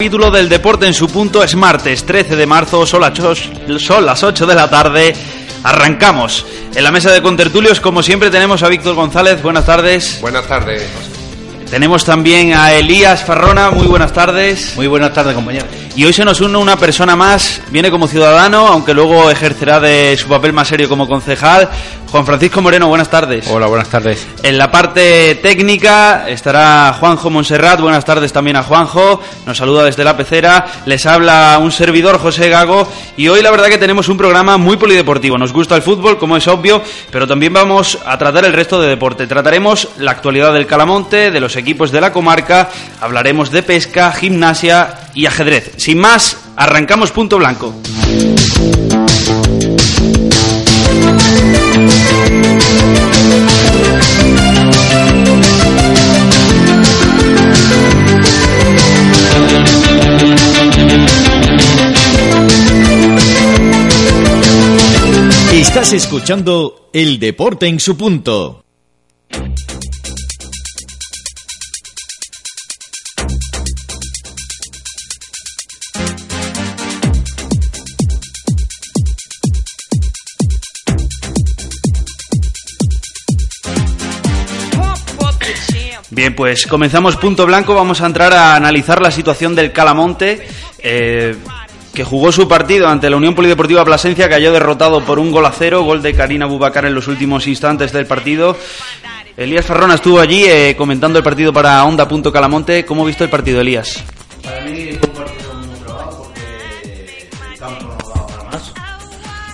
Capítulo del deporte en su punto es martes 13 de marzo, son las 8, son las 8 de la tarde. Arrancamos. En la mesa de contertulios, como siempre, tenemos a Víctor González. Buenas tardes. Buenas tardes. Tenemos también a Elías Farrona. Muy buenas tardes. Muy buenas tardes, compañero. Y hoy se nos une una persona más. Viene como ciudadano, aunque luego ejercerá de su papel más serio como concejal. Juan Francisco Moreno, buenas tardes. Hola, buenas tardes. En la parte técnica estará Juanjo Monserrat. Buenas tardes también a Juanjo. Nos saluda desde la pecera. Les habla un servidor, José Gago. Y hoy la verdad que tenemos un programa muy polideportivo. Nos gusta el fútbol, como es obvio, pero también vamos a tratar el resto de deporte. Trataremos la actualidad del Calamonte, de los equipos de la comarca. Hablaremos de pesca, gimnasia y ajedrez. Sin más, arrancamos punto blanco. Estás escuchando El Deporte en su punto. Bien, pues comenzamos punto blanco. Vamos a entrar a analizar la situación del Calamonte, eh, que jugó su partido ante la Unión Polideportiva Plasencia, cayó derrotado por un gol a cero, gol de Karina Bubacar en los últimos instantes del partido. Elías Ferrona estuvo allí eh, comentando el partido para Onda Punto Calamonte. ¿Cómo ha visto el partido, Elías? Para mí fue un partido muy probado porque el campo no daba para más.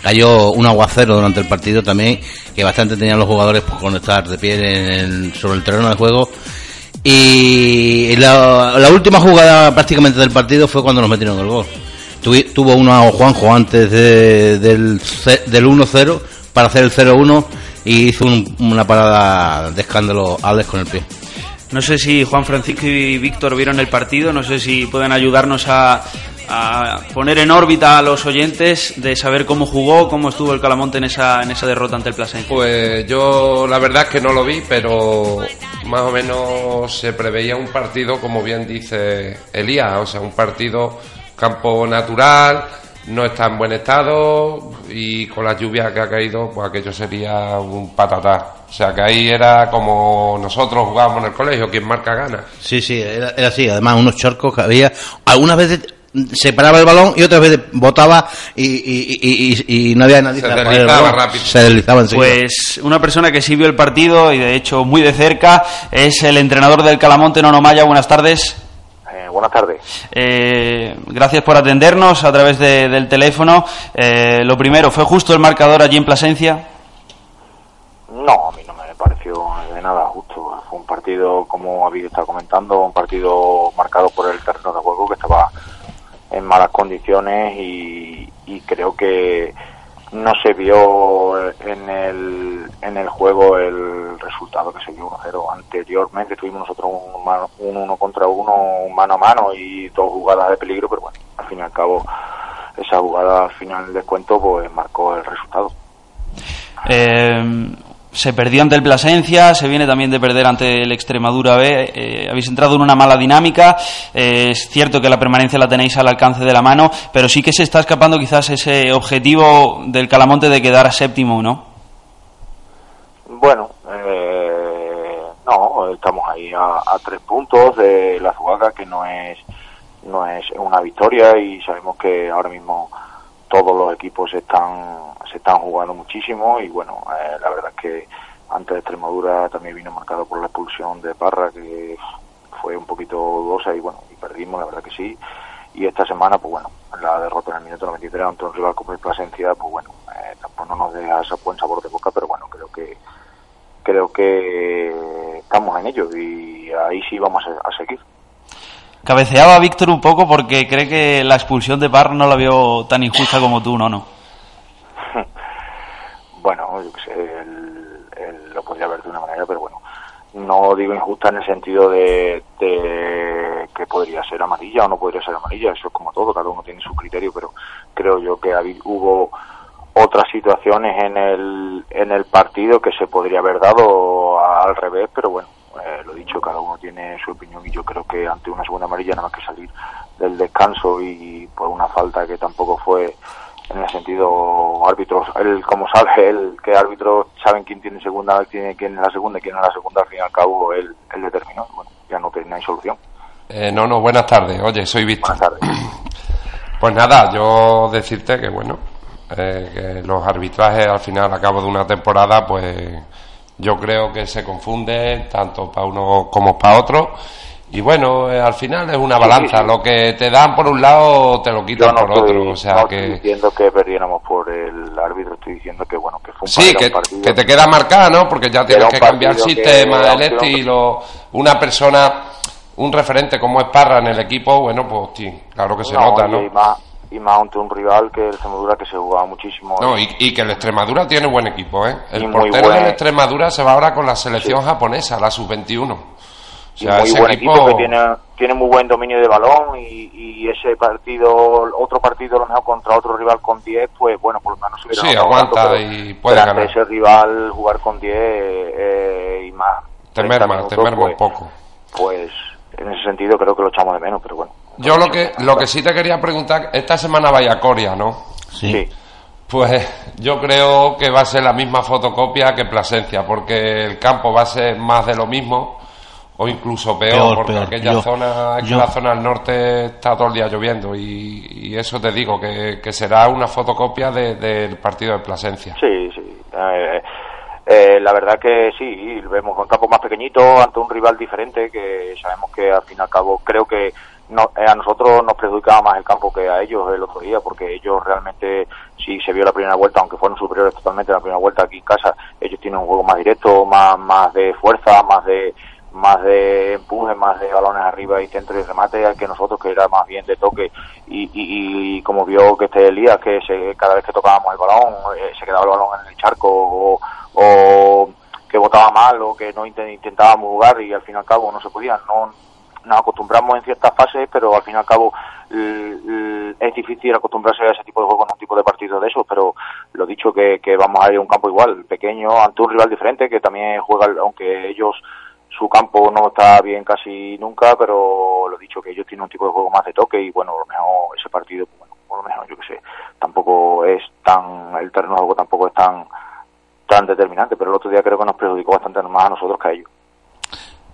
Cayó un aguacero durante el partido también, que bastante tenían los jugadores por conectar de pie en el- sobre el terreno de juego. Y la, la última jugada prácticamente del partido fue cuando nos metieron el gol. Tuvi- tuvo uno a Juanjo antes de- del, del 1-0 para hacer el 0-1 y hizo un- una parada de escándalo Alex con el pie. No sé si Juan Francisco y Víctor vieron el partido, no sé si pueden ayudarnos a, a poner en órbita a los oyentes de saber cómo jugó, cómo estuvo el Calamonte en esa, en esa derrota ante el Plasencia. Pues yo la verdad es que no lo vi, pero más o menos se preveía un partido, como bien dice Elías, o sea, un partido campo natural, no está en buen estado y con la lluvia que ha caído, pues aquello sería un patatá. O sea, que ahí era como nosotros jugábamos en el colegio, quien marca gana. Sí, sí, era, era así. Además, unos charcos que había. Algunas veces se paraba el balón y otras veces botaba y, y, y- y- y no había nadie Se para poner el deslizaba balón. rápido. Se deslizaba. Pues una persona que sí vio el partido y de hecho muy de cerca es el entrenador del Calamonte, Nono Maya. Buenas tardes. Eh, buenas tardes. Eh, gracias por atendernos a través de- del teléfono. Eh, lo primero, ¿fue justo el marcador allí en Plasencia? No, a mí no me pareció de nada justo. Fue un partido, como habéis estado comentando, un partido marcado por el terreno de juego que estaba en malas condiciones y, y creo que no se vio en el, en el juego el resultado que se dio 1-0. Anteriormente tuvimos nosotros un, mano- un uno contra uno, un mano a mano y dos jugadas de peligro, pero bueno, al fin y al cabo esa jugada al final del descuento pues marcó el resultado. Eh, se perdió ante el Plasencia, se viene también de perder ante el Extremadura B. Eh, habéis entrado en una mala dinámica. Eh, es cierto que la permanencia la tenéis al alcance de la mano, pero sí que se está escapando quizás ese objetivo del Calamonte de quedar a séptimo, ¿no? Bueno, eh, no, estamos ahí a, a tres puntos de la Zuaga, que no es no es una victoria y sabemos que ahora mismo todos los equipos se están se están jugando muchísimo y bueno, eh, la verdad es que antes de Extremadura también vino marcado por la expulsión de Parra que fue un poquito dudosa y bueno, y perdimos, la verdad que sí. Y esta semana, pues bueno, la derrota en el minuto 93 ante un rival como el Plasencia, pues bueno, eh, tampoco no nos deja ese buen sabor de boca, pero bueno, creo que creo que estamos en ello y ahí sí vamos a, a seguir. Cabeceaba Víctor un poco porque cree que la expulsión de Parr no la vio tan injusta como tú, ¿no? no? bueno, yo sé, él, lo podría ver de una manera, pero bueno, no digo injusta en el sentido de, que podría ser amarilla o no podría ser amarilla, eso es como todo, cada uno tiene su criterio, pero creo yo que hubo otras situaciones en el partido que se podría haber dado al revés, pero bueno, eh, lo dicho, cada uno tiene su opinión y yo creo que ante una segunda amarilla nada más que salir del descanso y por una falta que tampoco fue en el sentido árbitros, él como sabe, el que árbitros saben quién tiene segunda, quién, quién es la segunda y quién es la segunda, al fin y al cabo él, él determinó, bueno, ya no tiene solución. Eh, no, no, buenas tardes, oye, soy Víctor. Buenas tardes. Pues nada, yo decirte que bueno, eh, que los arbitrajes al final, a cabo de una temporada, pues yo creo que se confunde tanto para uno como para otro. Y bueno, eh, al final es una balanza. Lo que te dan por un lado te lo quitan por otro. O sea que. Estoy diciendo que perdiéramos por el árbitro, estoy diciendo que bueno, que fue un Sí, que, que, te queda marcada, ¿no? Porque ya tienes que cambiar el sistema, el estilo. Una persona, un referente como es Parra en el equipo, bueno, pues claro que se nota, ¿no? Y más ante un rival que el Extremadura que se jugaba muchísimo. No, y, que el Extremadura tiene buen equipo, ¿eh? El portero del Extremadura se va ahora con la selección japonesa, la sub-21. O sea, muy buen equipo... que tiene, tiene muy buen dominio de balón y, ese partido, otro partido lo mejor contra otro rival con 10, pues bueno, por lo menos se Sí, aguanta y puede ganar. ese rival jugar con 10 eh, y más. Te merma, te merma un pues, poco. Pues en ese sentido creo que lo echamos de menos, pero bueno. Yo lo que, lo que sí te quería preguntar, esta semana vaya a Coria, ¿no? Sí. Pues yo creo que va a ser la misma fotocopia que Plasencia, porque el campo va a ser más de lo mismo o incluso peor, porque aquella zona, aquella zona al norte está todo el día lloviendo y, eso te digo que, será una fotocopia del partido de Plasencia. Sí, sí. Eh, eh, la verdad que sí, vemos un campo más pequeñito ante un rival diferente que sabemos que al fin y al cabo creo que no, eh, a nosotros nos perjudicaba más el campo que a ellos el otro día, porque ellos realmente, si se vio la primera vuelta, aunque fueron superiores totalmente la primera vuelta aquí en casa, ellos tienen un juego más directo, más, más de fuerza, más de más de empuje, más de balones arriba y centro y remate, que nosotros que era más bien de toque. Y, y, como vio que este Elías, que se, cada vez que tocábamos el balón eh, se quedaba el balón en el charco o, o que votaba mal o que no intentábamos jugar y al fin y al cabo no se podía, no nos acostumbramos en ciertas fases, pero al fin y al cabo es difícil acostumbrarse a ese tipo de juego en un tipo de partido de esos, pero lo dicho que, vamos a ir a un campo igual, pequeño, ante un rival diferente que también juega, aunque ellos su campo no está bien casi nunca, pero lo dicho que ellos tienen un tipo de juego más de toque y bueno, lo mejor ese partido, bueno, por lo menos yo que sé, tampoco es tan, el terreno de juego tampoco es tan tan determinante, pero el otro día creo que nos perjudicó bastante más a nosotros que a ellos.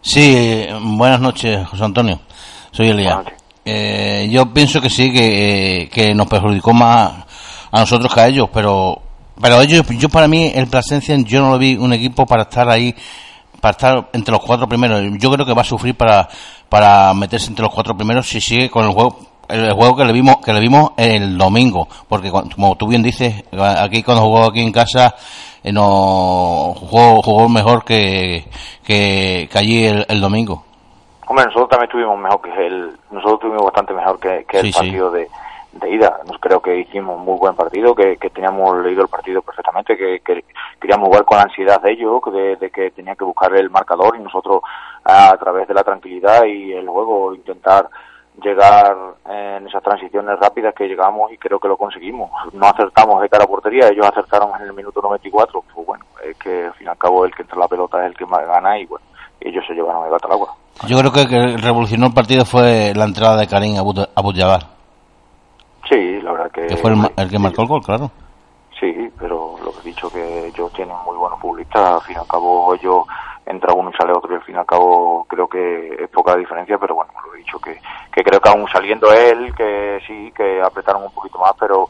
Sí, buenas noches, José Antonio. Soy Elías. Eh, yo pienso que sí, que, que, nos perjudicó más a nosotros que a ellos, pero pero ellos, yo para mí, el Plasencia, yo no lo vi un equipo para estar ahí, para estar entre los cuatro primeros. Yo creo que va a sufrir para, para meterse entre los cuatro primeros si sigue con el juego el juego que le vimos que le vimos el domingo porque como tú bien dices aquí cuando jugó aquí en casa eh, no jugó, jugó mejor que, que, allí el, domingo. Hombre, nosotros también estuvimos mejor que el, nosotros estuvimos bastante mejor que, el partido de, de ida. Nos creo que hicimos un muy buen partido, que, teníamos leído el partido perfectamente, que, queríamos jugar con ansiedad de ellos, de, de, que tenía que buscar el marcador y nosotros a través de la tranquilidad y el juego intentar llegar en esas transiciones rápidas que llegamos y creo que lo conseguimos. No acertamos de cara a portería, ellos acertaron en el minuto 94, pues bueno, es que al fin y al cabo el que entra la pelota es el que más gana y bueno, ellos se llevaron el gato al agua. Yo creo que el que revolucionó el partido fue la entrada de Karim Abu Jabbar. Sí, la verdad que... Que fue el, que marcó el gol, claro. Sí, pero lo que he dicho que ellos tienen muy buenos futbolistas, al fin y al cabo ellos entra uno y sale otro y al fin y al cabo creo que es poca diferencia, pero bueno, lo he dicho que, que creo que aún saliendo él, que sí, que apretaron un poquito más, pero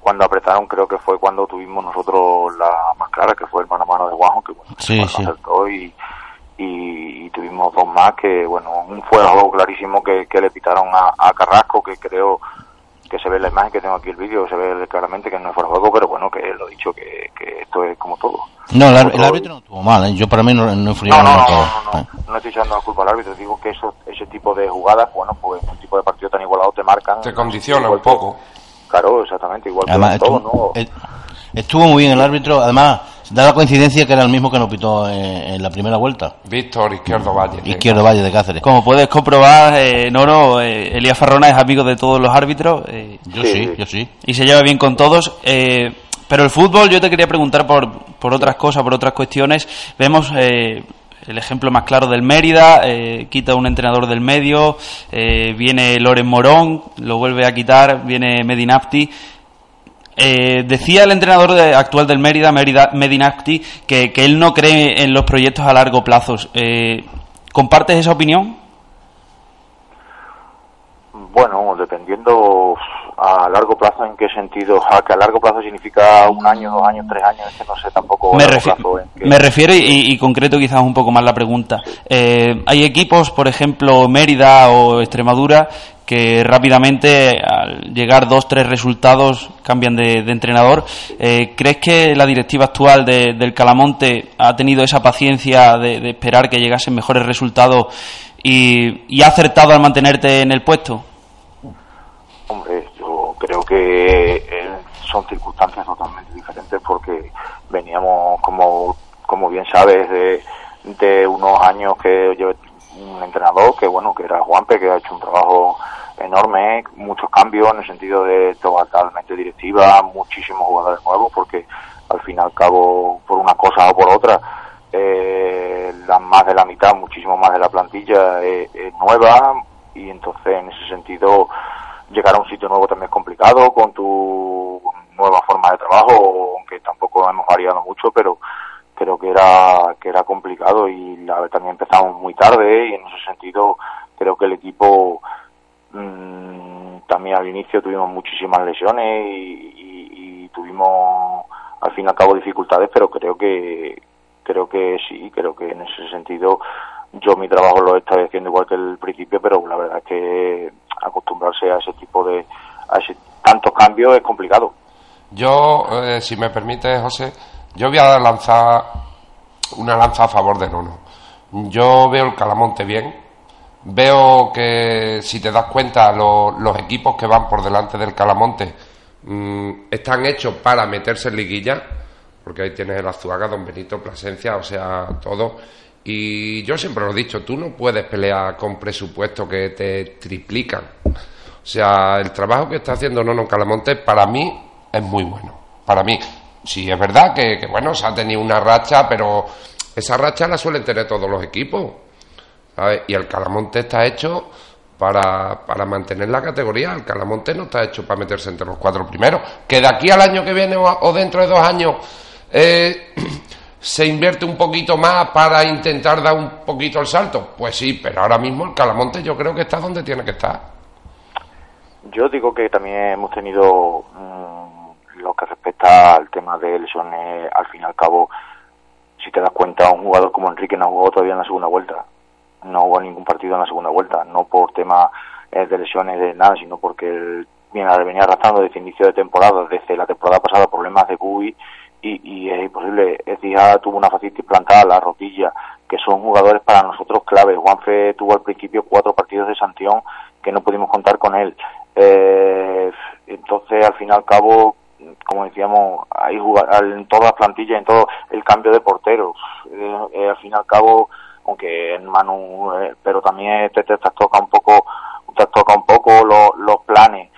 cuando apretaron creo que fue cuando tuvimos nosotros la más clara, que fue el mano a mano de Guajo, que bueno, sí, sí. acertó y, y, tuvimos dos más que, bueno, un fuera juego clarísimo que, que le pitaron a, a Carrasco, que creo que se ve la imagen que tengo aquí el vídeo, se ve claramente que no es fuera de juego, pero bueno, que lo he dicho, que, que esto es como todo. No, el, árbitro no estuvo mal, ¿eh? yo para mí no, no no, no, no, no, no, estoy echando la culpa al árbitro, digo que eso, ese tipo de jugadas, bueno, pues un tipo de partido tan igualado te marcan. Te condiciona un poco. Claro, exactamente, igual que todo, ¿no? Estuvo muy bien el árbitro, además da la coincidencia que era el mismo que nos pitó en, la primera vuelta. Víctor Izquierdo Valle. Izquierdo Valle de Cáceres. Como puedes comprobar, eh, Noro, eh, Elías Farrona es amigo de todos los árbitros. Eh, yo sí, yo sí. Y se lleva bien con todos. Eh, pero el fútbol, yo te quería preguntar por, por otras cosas, por otras cuestiones. Vemos el ejemplo más claro del Mérida, quita un entrenador del medio, viene Loren Morón, lo vuelve a quitar, viene Medinapti. Eh, decía el entrenador actual del Mérida, Mérida Medinacti, que, que, él no cree en los proyectos a largo plazo. Eh, ¿Compartes esa opinión? Bueno, dependiendo a largo plazo en qué sentido, a que a largo plazo significa un año, dos años, tres años, es que no sé tampoco. Me, me refiero, y, y, concreto quizás un poco más la pregunta, eh, hay equipos, por ejemplo Mérida o Extremadura, que rápidamente al llegar dos, tres resultados cambian de, entrenador. Eh, ¿Crees que la directiva actual del Calamonte ha tenido esa paciencia de, esperar que llegasen mejores resultados y, ha acertado al mantenerte en el puesto? Hombre, yo creo que eh, son circunstancias totalmente diferentes porque veníamos, como, como bien sabes, de, de unos años que un entrenador que bueno que era Juanpe que ha hecho un trabajo enorme muchos cambios en el sentido de totalmente directiva muchísimos jugadores nuevos porque al fin y al cabo por una cosa o por otra eh, la más de la mitad muchísimo más de la plantilla es, nueva y entonces en ese sentido llegar a un sitio nuevo también es complicado con tu nueva forma de trabajo aunque tampoco hemos variado mucho pero creo que era que era complicado y la, también empezamos muy tarde y en ese sentido creo que el equipo mmm, también al inicio tuvimos muchísimas lesiones y, tuvimos al fin y al cabo dificultades pero creo que creo que sí creo que en ese sentido yo mi trabajo lo estoy haciendo igual que el principio pero la verdad es que acostumbrarse a ese tipo de a ese tantos cambios es complicado. Yo eh, si me permite José yo voy a lanzar una lanza a favor de Nono. Yo veo el Calamonte bien. Veo que, si te das cuenta, los equipos que van por delante del Calamonte mm, están hechos para meterse en liguilla, porque ahí tienes el Azuaga, Don Benito, Plasencia, o sea, todo. Y yo siempre lo he dicho, tú no puedes pelear con presupuestos que te triplican. O sea, el trabajo que está haciendo Nono Calamonte para mí es muy bueno. Para mí, sí es verdad que, bueno, se ha tenido una racha, pero esa racha la suelen tener todos los equipos. Y el Calamonte está hecho para, para mantener la categoría. El Calamonte no está hecho para meterse entre los cuatro primeros. Que de aquí al año que viene o, dentro de dos años eh, se invierte un poquito más para intentar dar un poquito el salto. Pues sí, pero ahora mismo el Calamonte yo creo que está donde tiene que estar. Yo digo que también hemos tenido lo que respecta al tema de lesiones, al fin y al cabo, si te das cuenta, un jugador como Enrique no jugó todavía en la segunda vuelta. No jugó ningún partido en la segunda vuelta, no por tema eh, de lesiones de nada, sino porque él viene, venía arrastrando desde inicio de temporada, desde la temporada pasada, problemas de GUI y, es imposible. ya tuvo una fascitis plantada, la rodilla, que son jugadores para nosotros clave. Juanfe tuvo al principio cuatro partidos de sanción que no pudimos contar con él. Eh, entonces, al fin y al cabo, como decíamos, hay en todas las plantillas, en todo el cambio de porteros. Eh, eh, al fin y al cabo, aunque en Manu, eh, pero también te, te, toca un poco, te toca un poco los planes.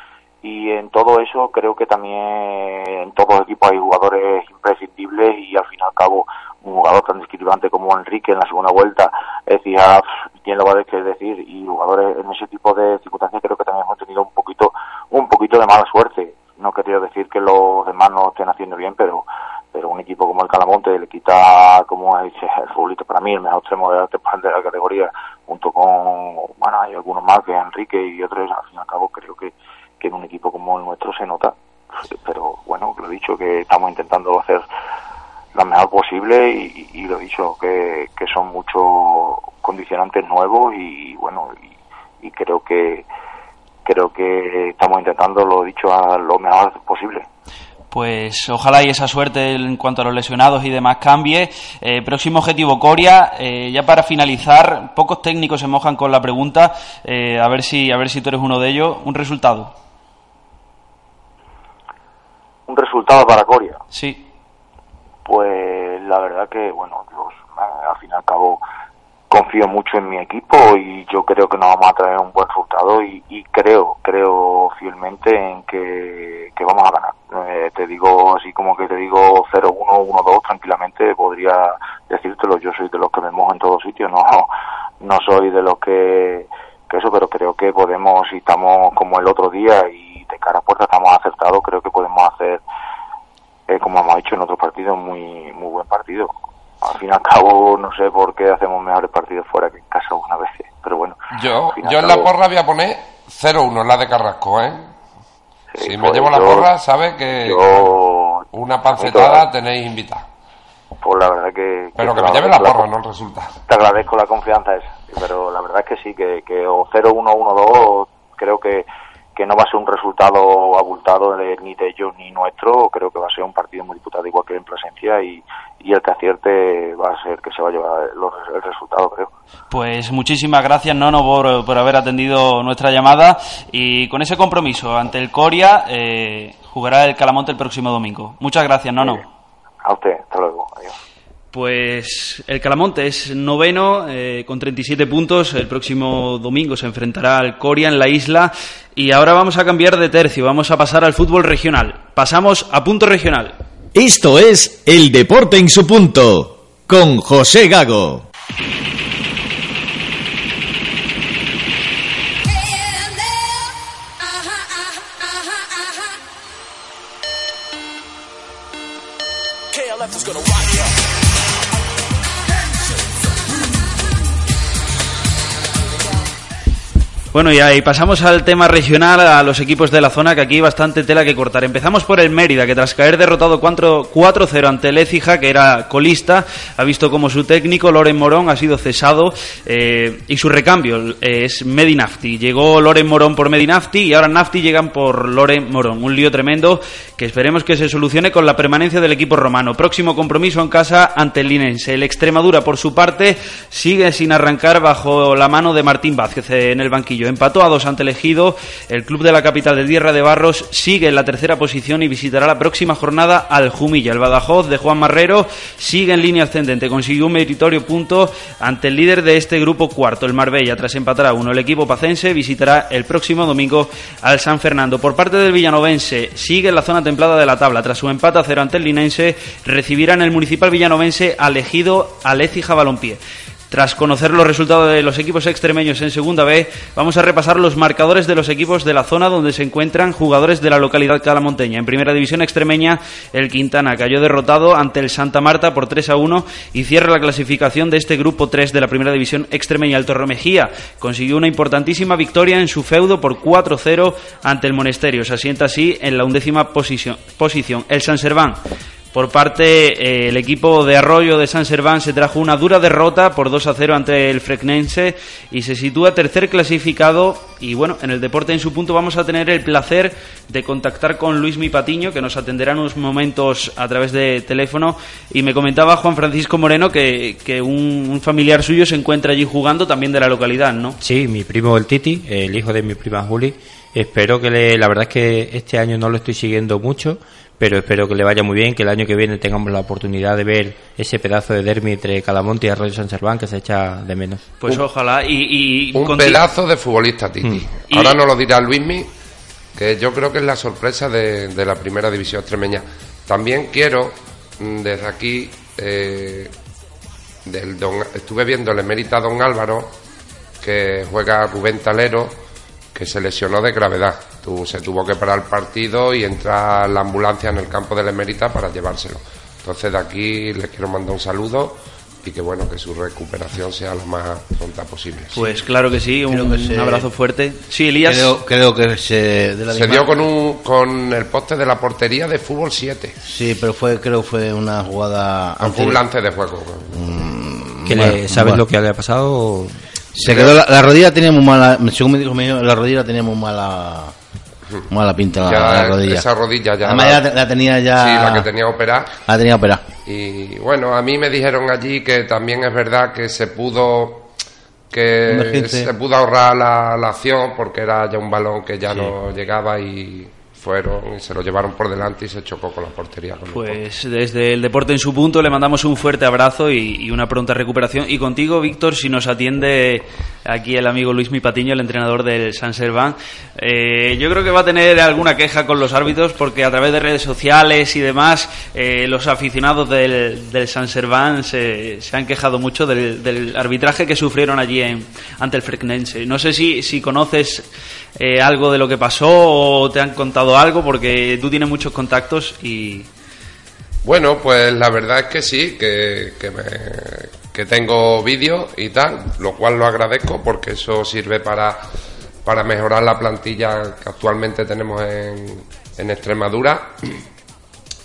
Y en todo eso creo que también en todos los equipos hay jugadores imprescindibles y al fin y al cabo un jugador tan discriminante como Enrique en la segunda vuelta, es decir, ah, quién lo va a decir y jugadores en ese tipo de circunstancias creo que también hemos tenido un poquito un poquito de mala suerte no quería decir que los demás no estén haciendo bien, pero pero un equipo como el Calamonte le quita, como dice el futbolista para mí, el mejor extremo de la, de la categoría, junto con, bueno, hay algunos más que Enrique y otros, al fin y al cabo creo que, que en un equipo como el nuestro se nota. Pero bueno, lo he dicho que estamos intentando hacer lo mejor posible y, lo he dicho que, que son muchos condicionantes nuevos y bueno, y creo que creo que estamos intentando lo dicho a lo mejor posible pues ojalá y esa suerte en cuanto a los lesionados y demás cambie. Eh, próximo objetivo, Coria. Eh, ya para finalizar, pocos técnicos se mojan con la pregunta. Eh, a ver si a ver si tú eres uno de ellos. Un resultado. Un resultado para Coria. Sí. Pues la verdad que bueno, al fin y al cabo confío mucho en mi equipo y yo creo que nos vamos a traer un buen resultado y, creo, creo fielmente en que, vamos a ganar. Eh, te digo así como que te digo 0-1, 1-2 tranquilamente, podría decírtelo, yo soy de los que me mojo en todos sitios, no, no soy de los que, que eso, pero creo que podemos, si estamos como el otro día y de cara a puerta estamos acertados, creo que podemos hacer, eh, como hemos hecho en otros partidos, muy, muy buen partido al fin y al cabo no sé por qué hacemos mejores partidos fuera que en casa una vez, pero bueno. Yo, yo en la porra voy a poner 0-1, la de Carrasco, ¿eh? si me pues llevo la porra, sabe que una pancetada tenéis invitada. Pues la verdad que... Pero que, me lleve la porra, no resulta. Te agradezco la confianza esa, pero la verdad es que sí, que, que o 0-1, 1-2, creo que que no va a ser un resultado abultado de, ni de ellos ni nuestro, creo que va a ser un partido muy disputado igual que en presencia y, y el que acierte va a ser que se va a llevar el resultado, creo. Pues muchísimas gracias, Nono, por, por haber atendido nuestra llamada y con ese compromiso ante el Coria eh, jugará el Calamonte el próximo domingo. Muchas gracias, Nono. a usted, hasta luego. Adiós. Pues el Calamonte es noveno eh, con 37 puntos. El próximo domingo se enfrentará al Coria en la isla. Y ahora vamos a cambiar de tercio. Vamos a pasar al fútbol regional. Pasamos a punto regional. Esto es El Deporte en su punto. Con José Gago. Bueno, y ahí pasamos al tema regional, a los equipos de la zona, que aquí hay bastante tela que cortar. Empezamos por el Mérida, que tras caer derrotado 4-0 ante el Écija, que era colista, ha visto como su técnico, Loren Morón, ha sido cesado eh, y su recambio es Medinafti. Llegó Loren Morón por Medinafti y ahora Nafti llegan por Loren Morón. Un lío tremendo que esperemos que se solucione con la permanencia del equipo romano. Próximo compromiso en casa ante el Linense. El Extremadura, por su parte, sigue sin arrancar bajo la mano de Martín Vázquez en el banquillo Empató a dos ante el El club de la capital de Tierra de Barros sigue en la tercera posición y visitará la próxima jornada al Jumilla. El Badajoz de Juan Marrero sigue en línea ascendente. Consiguió un meritorio punto ante el líder de este grupo cuarto, el Marbella. Tras empatar a uno, el equipo pacense visitará el próximo domingo al San Fernando. Por parte del villanovense, sigue en la zona templada de la tabla. Tras su empate a cero ante el linense, recibirá en el municipal villanovense al ejido Alécija Balompié. Tras conocer los resultados de los equipos extremeños en Segunda B, vamos a repasar los marcadores de los equipos de la zona donde se encuentran jugadores de la localidad calamonteña. En Primera División Extremeña, el Quintana cayó derrotado ante el Santa Marta por 3 a 1 y cierra la clasificación de este grupo 3 de la Primera División Extremeña. El Torremejía consiguió una importantísima victoria en su feudo por 4-0 ante el Monesterio. Se asienta así en la undécima posición. posición. El San Serván por parte, eh, el equipo de Arroyo de San Serván se trajo una dura derrota por 2 a 0 ante el Frecnense y se sitúa tercer clasificado. Y bueno, en el deporte en su punto vamos a tener el placer de contactar con Luis Mi Patiño, que nos atenderá en unos momentos a través de teléfono. Y me comentaba Juan Francisco Moreno que, que un, familiar suyo se encuentra allí jugando también de la localidad, ¿no? Sí, mi primo el Titi, el hijo de mi prima Juli. Espero que le, la verdad es que este año no lo estoy siguiendo mucho pero espero que le vaya muy bien, que el año que viene tengamos la oportunidad de ver ese pedazo de dermi entre Calamonte y Arroyo San Serván que se echa de menos. Pues ojalá y... un pedazo de futbolista, Titi. Mm. Ahora nos lo dirá Luismi, que yo creo que es la sorpresa de, la primera división extremeña. También quiero, mm, desde aquí, eh, del estuve viendo el emérita Don Álvaro, que juega Rubén Talero, que se lesionó de gravedad se tuvo que parar el partido y entrar la ambulancia en el campo de la Emerita para llevárselo. Entonces de aquí les quiero mandar un saludo y que bueno que su recuperación sea lo más pronta posible. Pues claro que sí, un, abrazo fuerte. Sí, Elías. Creo, que se, se dio con un con el poste de la portería de fútbol 7. Sí, pero fue creo fue una jugada. fue un lance de juego. Mm, ¿Sabes lo que le ha pasado? Se quedó la, la rodilla tenía muy mala, según me dijo la rodilla la tenía muy mala, mala pinta la, Ya la rodilla. esa rodilla ya Además la- la tenía ya, Sí, la que tenía operada. la tenía operada. Y bueno, a mí me dijeron allí que también es verdad que se pudo que se pudo ahorrar la, la acción porque era ya un balón que ya no llegaba y fueron y se lo llevaron por delante y se chocó con la portería. con. Pues desde el Deporte en su punto le mandamos un fuerte abrazo y, y una pronta recuperación. Y contigo, Víctor, si nos atiende aquí el amigo Luis Mi Patiño, el entrenador del San Serván, eh, yo creo que va a tener alguna queja con los árbitros porque a través de redes sociales y demás, eh, los aficionados del, del San Serván se, se han quejado mucho del, del arbitraje que sufrieron allí en, ante el Frecnense. No sé si, si conoces eh, algo de lo que pasó o te han contado algo porque tú tienes muchos contactos y... Bueno, pues la verdad es que sí, que, que, me- que tengo vídeos y tal, lo cual lo agradezco porque eso sirve para, para mejorar la plantilla que actualmente tenemos en, en Extremadura.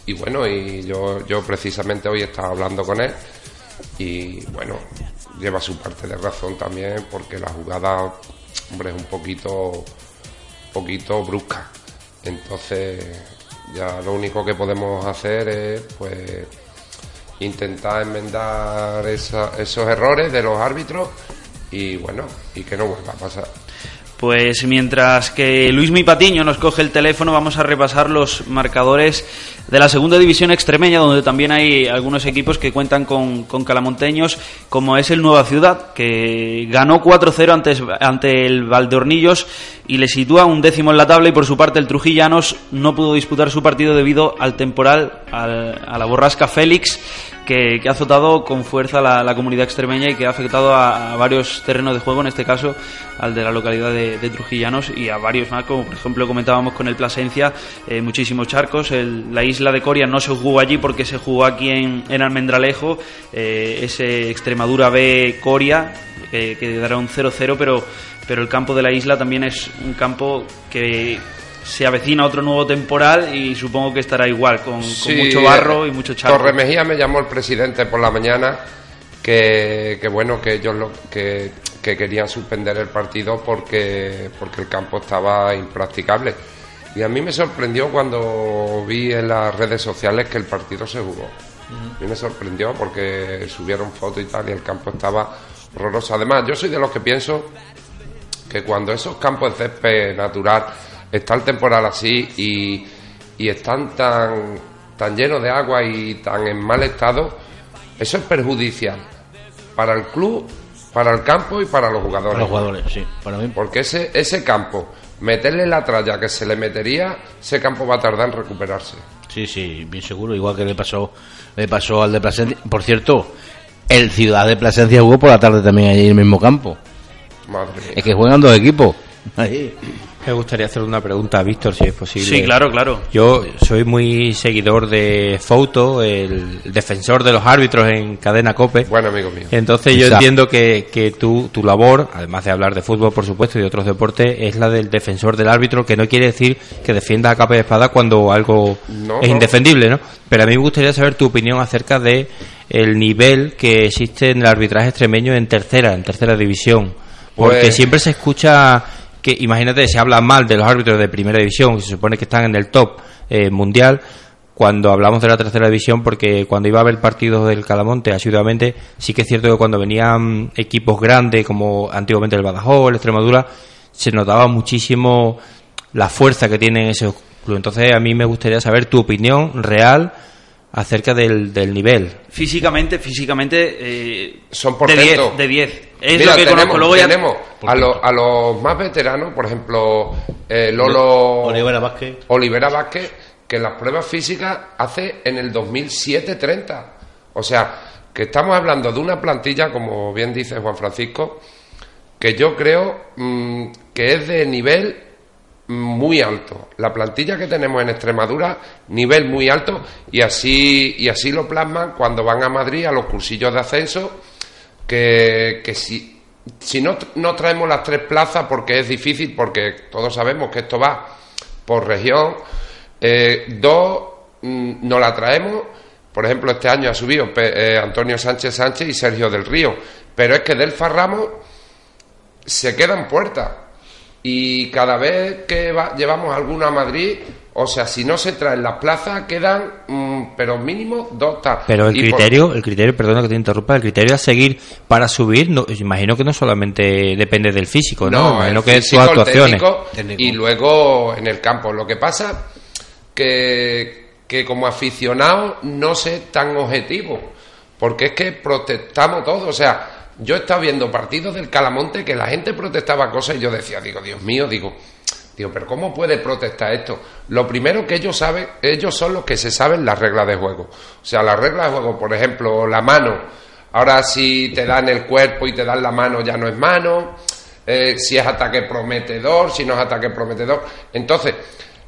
Y bueno, y yo, yo precisamente hoy estaba hablando con él y bueno, lleva su parte de razón también porque la jugada, hombre, es un poquito, poquito brusca. Entonces, ya lo único que podemos hacer es, pues, intentar enmendar esa- esos errores de los árbitros y bueno, y que no vuelva a pasar. Pues mientras que Luis Mi Patiño nos coge el teléfono, vamos a repasar los marcadores de la segunda división extremeña, donde también hay algunos equipos que cuentan con, calamonteños, como es el Nueva Ciudad, que ganó 4-0 antes- ante el Valdeornillos y le sitúa un décimo en la tabla, y por su parte el Trujillanos no pudo disputar su partido debido al temporal, al- a la borrasca Félix, que, ha azotado con fuerza la, comunidad extremeña y que ha afectado a, varios terrenos de juego, en este caso al de la localidad de, Trujillanos y a varios más, como por ejemplo comentábamos con el Plasencia, eh, muchísimos charcos. El- la isla de Coria no se jugó allí porque se jugó aquí en, en Almendralejo, eh, ese Extremadura B Coria, que, que dará un 0-0, pero, pero el campo de la isla también es un campo que se avecina otro nuevo temporal y supongo que estará igual, con, mucho barro y mucho charco. Torremejía me llamó el presidente por la mañana que, que bueno que ellos lo, que, que querían suspender el partido porque porque el campo estaba impracticable. Y a mí me sorprendió cuando vi en las redes sociales que el partido se jugó. A mí me sorprendió porque subieron fotos y tal y el campo estaba horroroso. Además yo soy de los que pienso que cuando esos campos de césped natural está el temporal así y, y están tan, tan llenos de agua y tan en mal estado, eso es perjudicial para el club, para el campo y para los jugadores. Para los jugadores, sí. Para mí, Porque ese, ese campo, meterle la tralla que se le metería, ese campo va a tardar en recuperarse. sí, sí, bien seguro. Igual que le pasó, le pasó al de Plasencia. Por cierto, el Ciudad de Plasencia jugó por la tarde también allí en el mismo campo. Madre mía. Es que juegan dos equipos. Ahí. Me gustaría hacer una pregunta a Víctor, si es posible. Sí, claro, claro. Yo soy muy seguidor de Fouto, el defensor de los árbitros en cadena COPE. Bueno, amigo mío. Entonces yo entiendo que, que tu, tu labor, además de hablar de fútbol, por supuesto, y de otros deportes, es la del defensor del árbitro, que no quiere decir que defienda a capa y espada cuando algo No, es no. indefendible, ¿no? Pero a mí me gustaría saber tu opinión acerca de el nivel que existe en el arbitraje extremeño en tercera, en tercera división. Porque Pues- siempre se escucha que, imagínate, se habla mal de los árbitros de primera división, que se supone que están en el top eh, mundial, cuando hablamos de la tercera división, porque cuando iba a haber partidos del Calamonte asiduamente, sí que es cierto que cuando venían equipos grandes, como antiguamente el Badajoz, el Extremadura, se notaba muchísimo la fuerza que tienen esos clubes. Entonces, a mí me gustaría saber tu opinión real acerca del, del nivel. Físicamente, físicamente. eh, Son de portentos. 10. De 10. Es Mira, lo que tenemos, conozco. Luego ya. tenemos a, los, a los más veteranos, por ejemplo, eh, Lolo Olivera Vázquez. Olivera Vázquez, que las pruebas físicas hace en el 2007-30. O sea, que estamos hablando de una plantilla, como bien dice Juan Francisco, que yo creo mm, que es de nivel muy alto. La plantilla que tenemos en Extremadura, nivel muy alto, y así, y así lo plasman cuando van a Madrid a los cursillos de ascenso, que, que si, si no, no traemos las tres plazas, porque es difícil, porque todos sabemos que esto va por región, eh, dos mm, no la traemos. Por ejemplo, este año ha subido eh, Antonio Sánchez Sánchez y Sergio del Río. Pero es que Delfa Ramos se quedan puertas. Y cada vez que llevamos alguna a Madrid, o sea, si no se traen las plazas, quedan, mm, pero mínimo dos Pero el criterio, el criterio, perdona que te interrumpa, el criterio a seguir para subir, no, imagino que no solamente depende del físico, ¿no? imagino que es actuaciones. y luego en el campo. Lo que pasa que, que como aficionado no sé tan objetivo, porque es que protestamos todos, o sea, yo estaba viendo partidos del Calamonte que la gente protestaba cosas y yo decía, digo, Dios mío, digo, digo, pero ¿cómo puede protestar esto? Lo primero que ellos saben, ellos son los que se saben las reglas de juego. O sea, las reglas de juego, por ejemplo, la mano. Ahora si te dan el cuerpo y te dan la mano ya no es mano. Eh, si es ataque prometedor, si no es ataque prometedor. Entonces,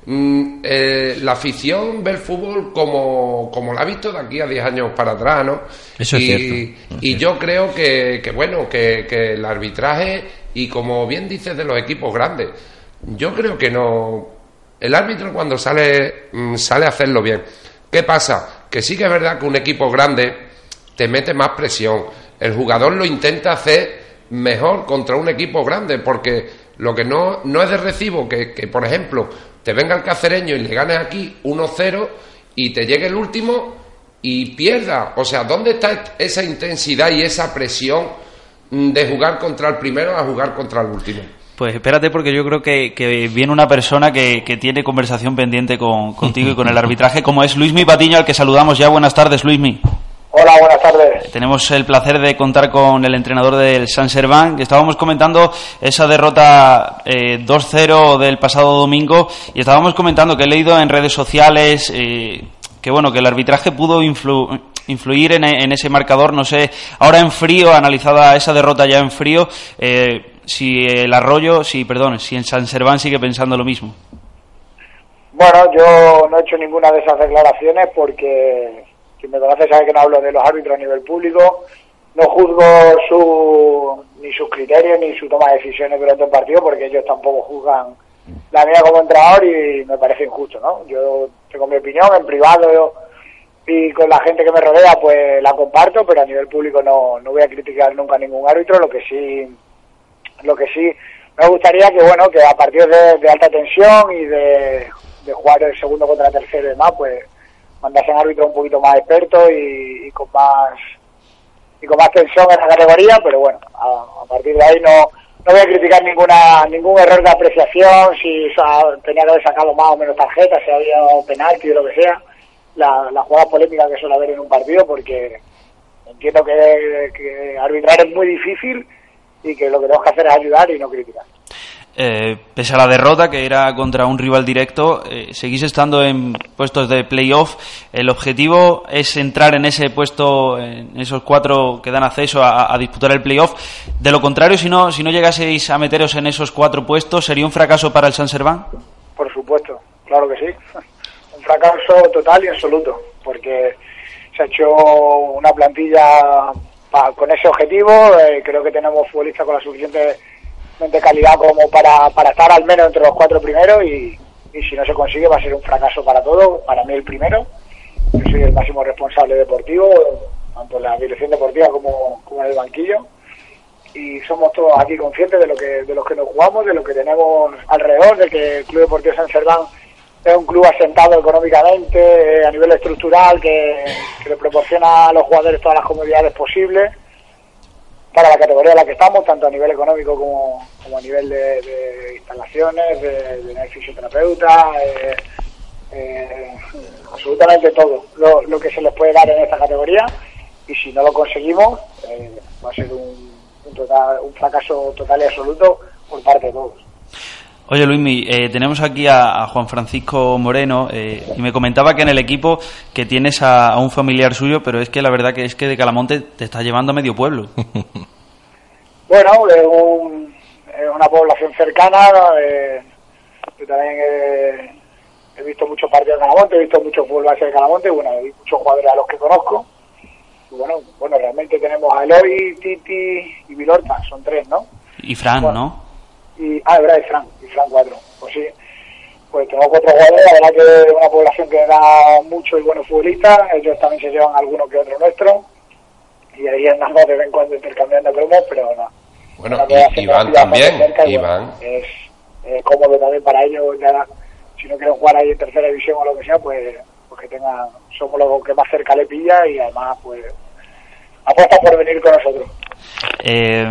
Mm, eh, la afición ve el fútbol como, como la ha visto de aquí a 10 años para atrás, ¿no? Eso es cierto. y yo creo que, que bueno, que, que, el arbitraje, y como bien dices de los equipos grandes, yo creo que no. El árbitro cuando sale, mm, sale a hacerlo bien. ¿Qué pasa? Que sí que es verdad que un equipo grande te mete más presión. El jugador lo intenta hacer mejor contra un equipo grande, porque lo que no, no es de recibo que, que, por ejemplo, te venga el cacereño y le ganes aquí 1-0 y te llegue el último y pierda. O sea, ¿dónde está esa intensidad y esa presión de jugar contra el primero a jugar contra el último? Pues espérate porque yo creo que, viene una persona que, tiene conversación pendiente con, contigo y con el arbitraje, como es Luismi Patiño, al que saludamos ya. Buenas tardes, Luismi. Hola, buenas tardes. Tenemos el placer de contar con el entrenador del San Serván. Estábamos comentando esa derrota 2-0 eh, del pasado domingo y estábamos comentando que he leído en redes sociales eh, que bueno que el arbitraje pudo influir en, ese marcador. No sé, ahora en frío, analizada esa derrota ya en frío, eh, si el Arroyo, si perdón, si el San Serván sigue pensando lo mismo. Bueno, yo no he hecho ninguna de esas declaraciones porque me conoce sabe que no hablo de los árbitros a nivel público. No juzgo su, ni sus criterios ni su toma de decisiones durante el partido porque ellos tampoco juzgan la mía como entrenador y me parece injusto, ¿no? Yo tengo mi opinión en privado y con la gente que me rodea pues la comparto, pero a nivel público no, no voy a criticar nunca a ningún árbitro, lo que sí lo que sí me gustaría que bueno que a partir de, alta tensión y de, de jugar el segundo contra el tercero y demás pues mandasen árbitros un poquito más expertos y, con más y con más tensión en la categoría, pero bueno, a, partir de ahí no, no voy a criticar ninguna ningún error de apreciación, si tenía que haber sacado más o menos tarjetas, si había penalti o lo que sea, la, la jugada que suele haber en un partido, porque entiendo que arbitrar es muy difícil y que lo que tenemos que hacer es ayudar y no criticar. Eh, pese a la derrota que era contra un rival directo, eh, seguís estando en puestos de playoff. El objetivo es entrar en ese puesto, en esos cuatro que dan acceso a, disputar el playoff. De lo contrario, si no, si no llegaseis a meteros en esos cuatro puestos, ¿sería un fracaso para el San Serván? Por supuesto, claro que sí. Un fracaso total y absoluto, porque se ha hecho una plantilla con ese objetivo. Eh, creo que tenemos futbolistas con la suficiente de calidad como para, para estar al menos entre los cuatro primeros y, y si no se consigue va a ser un fracaso para todos, para mí el primero. Yo soy el máximo responsable deportivo, tanto en la dirección deportiva como, como en el banquillo. Y somos todos aquí conscientes de lo que de los que nos jugamos, de lo que tenemos alrededor, de que el Club Deportivo San Serván es un club asentado económicamente, a nivel estructural, que, que le proporciona a los jugadores todas las comodidades posibles para la categoría en la que estamos, tanto a nivel económico como, a nivel de, instalaciones, de, de fisioterapeuta, eh, eh, absolutamente todo lo, que se les puede dar en esta categoría y si no lo conseguimos eh, va a ser un, un fracaso total y absoluto por parte de todos. Oye, Luismi, eh, tenemos aquí a, Juan Francisco Moreno eh, y me comentaba que en el equipo que tienes a, un familiar suyo, pero es que la verdad que es que de Calamonte te está llevando a medio pueblo. bueno, es, una población cercana. Eh, yo también he, visto muchos partidos de Calamonte, he visto muchos fútbol de Calamonte, bueno, hay muchos jugadores a los que conozco. Y bueno, bueno, realmente tenemos a Eloy, Titi y Vilorta, son tres, ¿no? Y Fran, ¿no? Y ah, de verdad, es Fran, y Fran 4. Pues sí, pues tengo cuatro jugadores, la verdad que es una población que da mucho y buenos futbolistas, ellos también se llevan algunos que otros nuestros, y ahí andamos de vez en cuando intercambiando cromos, pero no. Bueno, y, Iván también, Iván. es, cómodo también para ellos, ya, si no quieren jugar ahí en tercera división o lo que sea, pues, pues que tengan, somos los que más cerca le pilla y además pues apuesta por venir con nosotros. Eh,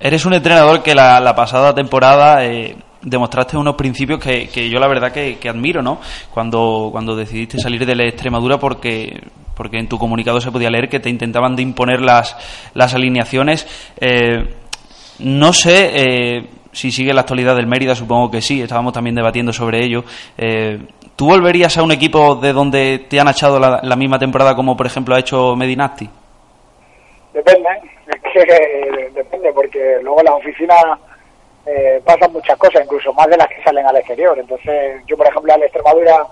eres un entrenador que la, la pasada temporada eh, demostraste unos principios que, que yo la verdad que, admiro, ¿no? Cuando, cuando decidiste salir de la Extremadura porque porque en tu comunicado se podía leer que te intentaban de imponer las, las alineaciones. Eh, no sé eh, si sigue la actualidad del Mérida, supongo que sí, estábamos también debatiendo sobre ello. Eh, ¿Tú volverías a un equipo de donde te han echado la, la misma temporada como por ejemplo ha hecho Medinasti? Depende, es que depende, porque luego las oficinas eh, pasan muchas cosas, incluso más de las que salen al exterior. Entonces, yo, por ejemplo, a la Extremadura,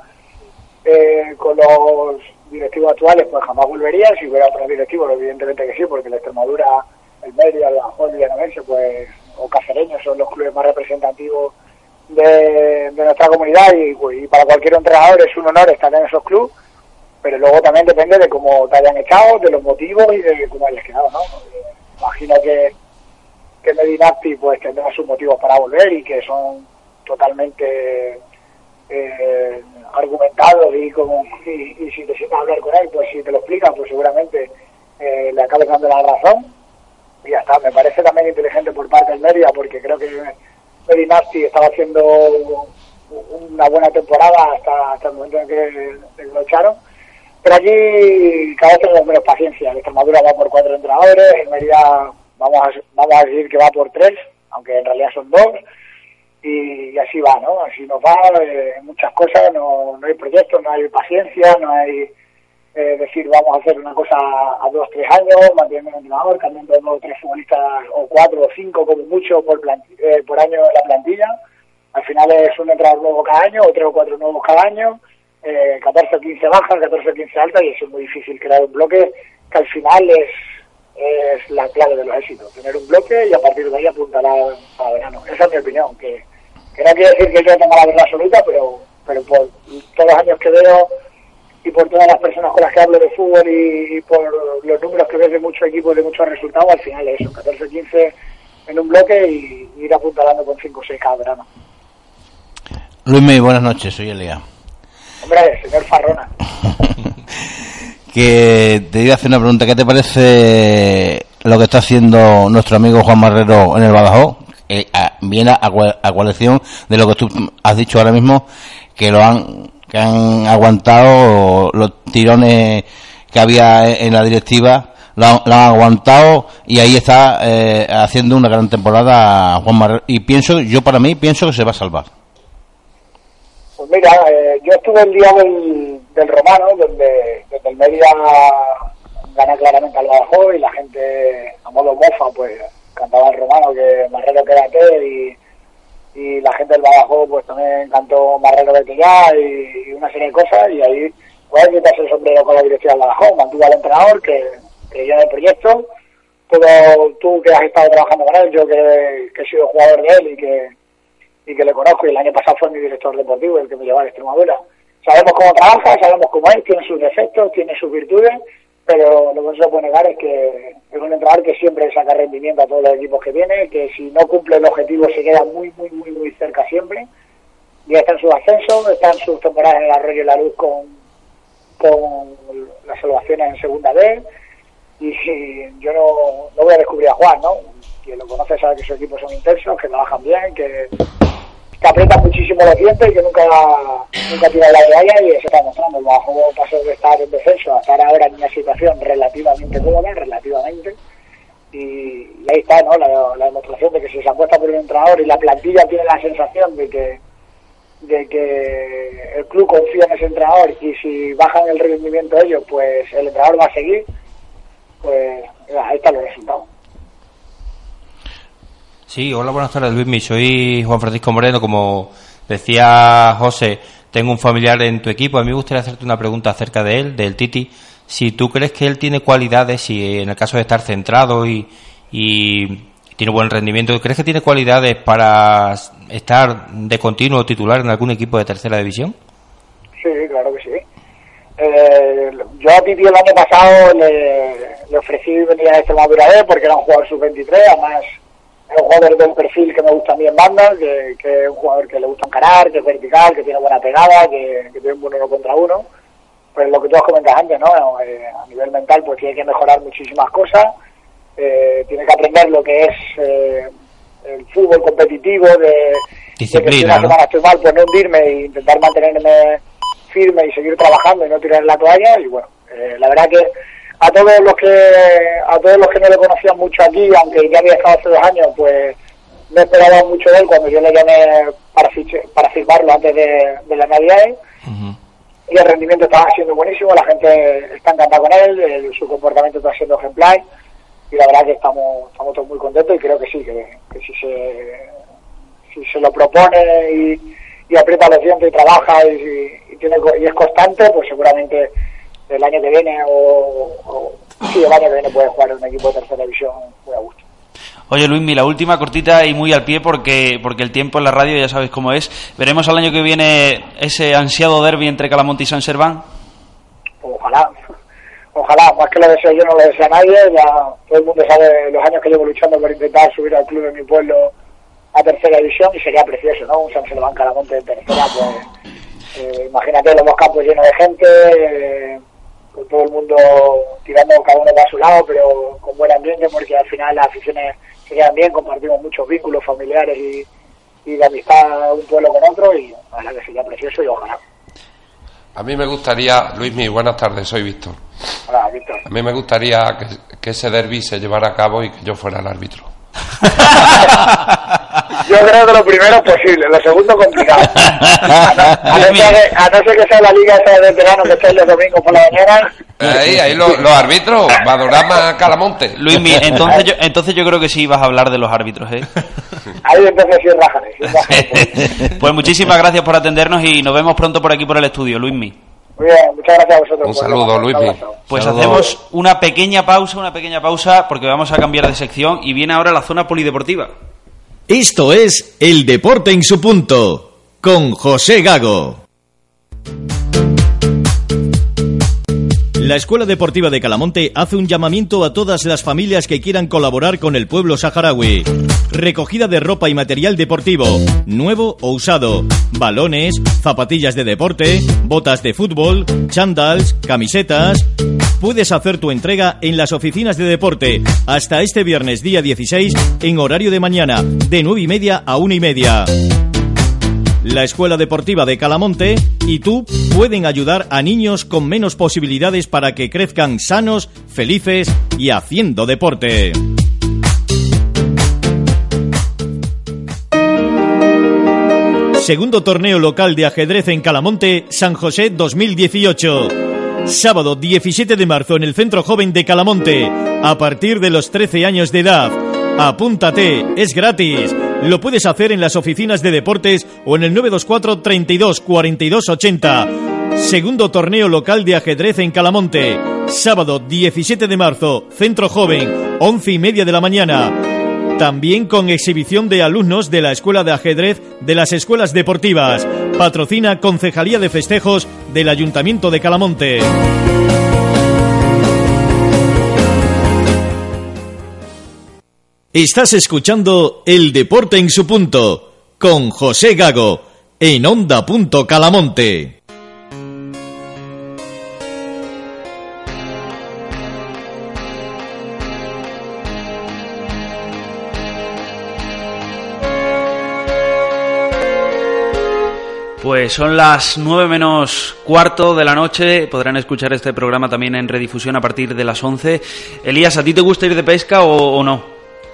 eh, con los directivos actuales, pues jamás volvería. Si hubiera otros directivos, evidentemente que sí, porque la Extremadura, el Mérida, el Bajón, el Villanovense, pues, o Cacereños son los clubes más representativos de, nuestra comunidad pues, y, para cualquier entrenador es un honor estar en esos clubes pero luego también depende de cómo te hayan echado, de los motivos y de cómo hayas quedado, ¿no? Imagino que que Medinacti pues tendrá sus motivos para volver y que son totalmente eh, argumentados y como y, si te sientas a hablar con él pues si te lo explica pues seguramente eh, le acabes dando la razón. Y ya está. Me parece también inteligente por parte del Mérida porque creo que Medinacti estaba haciendo una buena temporada hasta, hasta el momento en que lo echaron pero aquí cada vez tenemos menos paciencia Extremadura va por cuatro entrenadores el Mérida vamos a, vamos a decir que va por tres, aunque en realidad son dos, y, así va, ¿no? Así nos va eh, en muchas cosas, no, no hay proyectos, no hay paciencia, no hay eh, decir vamos a hacer una cosa a dos, tres años, manteniendo un entrenador, cambiando dos tres futbolistas, o cuatro o cinco como mucho por, eh, por año en la plantilla. Al final es un entrenador nuevo cada año, o tres o cuatro nuevos cada año, eh, 14 o 15 bajas, 14 o 15 altas, y eso es muy difícil crear un bloque que al final es es la clave de los éxitos. Tener un bloque y a partir de ahí apuntar a, verano. Esa es mi opinión, que, que no quiere decir que yo tenga la verdad absoluta, pero, pero por todos los años que veo y por todas las personas con las que hablo de fútbol y, por los números que ves de muchos equipos, de muchos resultados, al final es eso, 14 15 en un bloque y ir apuntalando con 5 o 6 cada verano. Luis buenas noches, soy Elia. Hombre, señor Farrona. que te iba a hacer una pregunta. ¿Qué te parece lo que está haciendo nuestro amigo Juan Marrero en el Badajoz? Eh, viene a, a, colección de lo que tú has dicho ahora mismo, que lo han, que han aguantado los tirones que había en la directiva, lo han, aguantado y ahí está eh, haciendo una gran temporada Juan Marrero. Y pienso, yo para mí, pienso que se va a salvar. Mira, eh, yo estuve el día del, del Romano, donde, donde el Mérida gana claramente al Badajoz y la gente, a modo mofa, pues cantaba el Romano que Marrero quédate y, y la gente del Badajoz pues también cantó Marrero vete ya y, una serie de cosas y ahí pues quitarse el sombrero con la dirección del Badajoz, mantuvo al entrenador que creía en el proyecto, todo tú que has estado trabajando con él, yo que, que he sido jugador de él y que y que le conozco y el año pasado fue mi director deportivo, el que me llevaba a Extremadura. Sabemos cómo trabaja, sabemos cómo es, tiene sus defectos, tiene sus virtudes, pero lo que no se puede negar es que es un entrenador que siempre saca rendimiento a todos los equipos que viene, que si no cumple el objetivo se queda muy, muy, muy, muy cerca siempre. Ya está en su ascenso, está en sus temporadas en el Arroyo y la Luz con, con las salvaciones en segunda vez. Y, yo no, no voy a descubrir a Juan, ¿no? Quien lo conoce sabe que sus equipos son intensos, que trabajan bien, que que aprieta muchísimo los dientes y que nunca, nunca tira la toalla y eso está mostrando. Bajo pasó de estar en descenso a estar ahora en una situación relativamente cómoda, relativamente. Y, ahí está ¿no? La, demostración de que si se apuesta por un entrenador y la plantilla tiene la sensación de que de que el club confía en ese entrenador y si bajan el rendimiento ellos, pues el entrenador va a seguir, pues ahí están los resultados. Sí, hola, buenas tardes, Luismi. Soy Juan Francisco Moreno. Como decía José, tengo un familiar en tu equipo. A mí me gustaría hacerte una pregunta acerca de él, del Titi. Si tú crees que él tiene cualidades, si en el caso de estar centrado y, y tiene buen rendimiento, ¿crees que tiene cualidades para estar de continuo titular en algún equipo de tercera división? Sí, claro que sí. Eh, yo a Titi el año pasado le, ofrecí venir a Extremadura porque era un jugador sub-23, además es un jugador del perfil que me gusta a mí en banda, que, que es un jugador que le gusta encarar, que es vertical, que tiene buena pegada, que, que tiene un buen uno contra uno. Pues lo que tú has comentado antes, ¿no? Eh, a nivel mental, pues tiene que mejorar muchísimas cosas, eh, tiene que aprender lo que es eh, el fútbol competitivo, de, de que si Disciplina, una ¿no? semana estoy mal, pues no hundirme e intentar mantenerme firme y seguir trabajando y no tirar la toalla. Y bueno, eh, la verdad que a todos los que a todos los que no le conocían mucho aquí, aunque ya había estado hace dos años, pues me esperaba mucho de él cuando yo le llamé para, para firmarlo antes de, de la Navidad. Y el rendimiento estaba siendo buenísimo, la gente está encantada con él, el- su comportamiento está siendo ejemplar. Y la verdad que estamos, estamos todos muy contentos y creo que sí, que, que si se si se lo propone y, y aprieta los dientes y trabaja y, y tiene y es constante, pues seguramente el año que viene o, o- sí, el año que viene puede jugar en un equipo de tercera división muy a gusto. Oye, Luismi, la última cortita y muy al pie porque, porque el tiempo en la radio ya sabéis cómo es. ¿Veremos al año que viene ese ansiado derby entre Calamonte y San Serván? Ojalá, ojalá, más que lo deseo yo no lo desea nadie, ya todo el mundo sabe los años que llevo luchando por intentar subir al club de mi pueblo a tercera división y sería precioso, ¿no? Un San Serván Calamonte de tercera, pues eh, imagínate los dos campos llenos de gente, eh, con todo el mundo tirando cada uno para su lado, pero con buen ambiente porque al final las aficiones se quedan bien, compartimos muchos vínculos familiares y, y de amistad un pueblo con otro y ojalá que sería precioso y ojalá. A mí me gustaría, Luismi, buenas tardes, soy Víctor. Hola, Víctor. A mí me gustaría que, que ese derby se llevara a cabo y que yo fuera el árbitro. Yo creo que lo primero es posible, lo segundo complicado. A no, a no ser, que, a no ser que sea la liga esa de verano que esté los domingos por la mañana. Ahí, ahí los, los árbitros, Madorama, Calamonte. Luismi, entonces yo, entonces yo creo que sí vas a hablar de los árbitros, ¿eh? Ahí entonces sí rajanes, sí. Pues muchísimas gracias por atendernos y nos vemos pronto por aquí por el estudio, Luismi. Muy bien, muchas gracias a vosotros. Un saludo, abrazo. Pues Saludos. hacemos una pequeña pausa, una pequeña pausa, porque vamos a cambiar de sección y viene ahora la zona polideportiva. Esto es El Deporte en su punto, con José Gago. La Escuela Deportiva de Calamonte hace un llamamiento a todas las familias que quieran colaborar con el pueblo saharaui. Recogida de ropa y material deportivo, nuevo o usado, balones, zapatillas de deporte, botas de fútbol, chandals, camisetas. Puedes hacer tu entrega en las oficinas de deporte hasta este viernes día 16 en horario de mañana, de 9 y media a 1 y media. La Escuela Deportiva de Calamonte y tú pueden ayudar a niños con menos posibilidades para que crezcan sanos, felices y haciendo deporte. Segundo torneo local de ajedrez en Calamonte, San José 2018. Sábado 17 de marzo en el Centro Joven de Calamonte, a partir de los 13 años de edad. Apúntate, es gratis. Lo puedes hacer en las oficinas de deportes o en el 924 32 42 80. Segundo torneo local de ajedrez en Calamonte. Sábado 17 de marzo, Centro Joven, 11 y media de la mañana. También con exhibición de alumnos de la Escuela de Ajedrez de las Escuelas Deportivas. Patrocina Concejalía de Festejos del Ayuntamiento de Calamonte. Estás escuchando El Deporte en su punto con José Gago en Onda Pues son las 9 menos cuarto de la noche. Podrán escuchar este programa también en redifusión a partir de las 11. Elías, ¿a ti te gusta ir de pesca o, o no?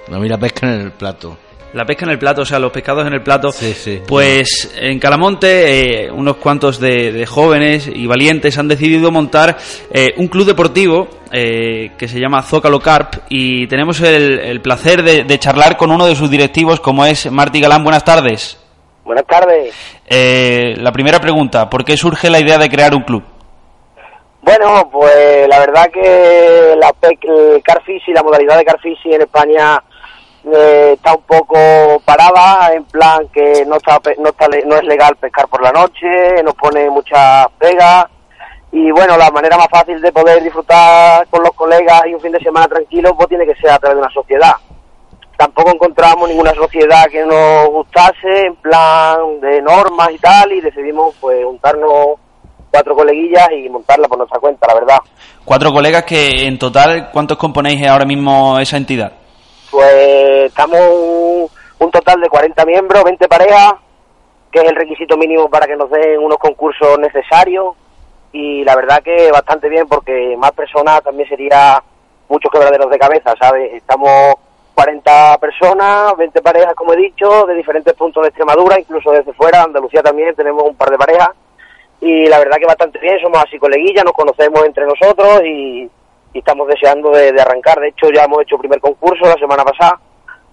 No, mira, pesca en el plato. La pesca en el plato, o sea, los pescados en el plato. Sí, sí. Pues en Calamonte, eh, unos cuantos de, de jóvenes y valientes han decidido montar eh, un club deportivo eh, que se llama Zócalo Carp y tenemos el, el placer de, de charlar con uno de sus directivos, como es Martí Galán. Buenas tardes. Buenas tardes. Eh, la primera pregunta, ¿por qué surge la idea de crear un club? Bueno, pues la verdad que la el Carfishing, la modalidad de Carfishing en España eh, está un poco parada, en plan que no está, no está no es legal pescar por la noche, nos pone muchas pegas y bueno, la manera más fácil de poder disfrutar con los colegas y un fin de semana tranquilo pues tiene que ser a través de una sociedad. Tampoco encontramos ninguna sociedad que nos gustase en plan de normas y tal y decidimos pues juntarnos cuatro coleguillas y montarla por nuestra cuenta, la verdad. Cuatro colegas que en total, ¿cuántos componéis ahora mismo esa entidad? Pues estamos un, un total de 40 miembros, 20 parejas, que es el requisito mínimo para que nos den unos concursos necesarios y la verdad que bastante bien porque más personas también sería muchos quebraderos de cabeza, ¿sabes? Estamos 40 personas, 20 parejas, como he dicho, de diferentes puntos de Extremadura, incluso desde fuera, Andalucía también, tenemos un par de parejas y la verdad que bastante bien, somos así coleguillas, nos conocemos entre nosotros y, estamos deseando de, arrancar. De hecho, ya hemos hecho primer concurso la semana pasada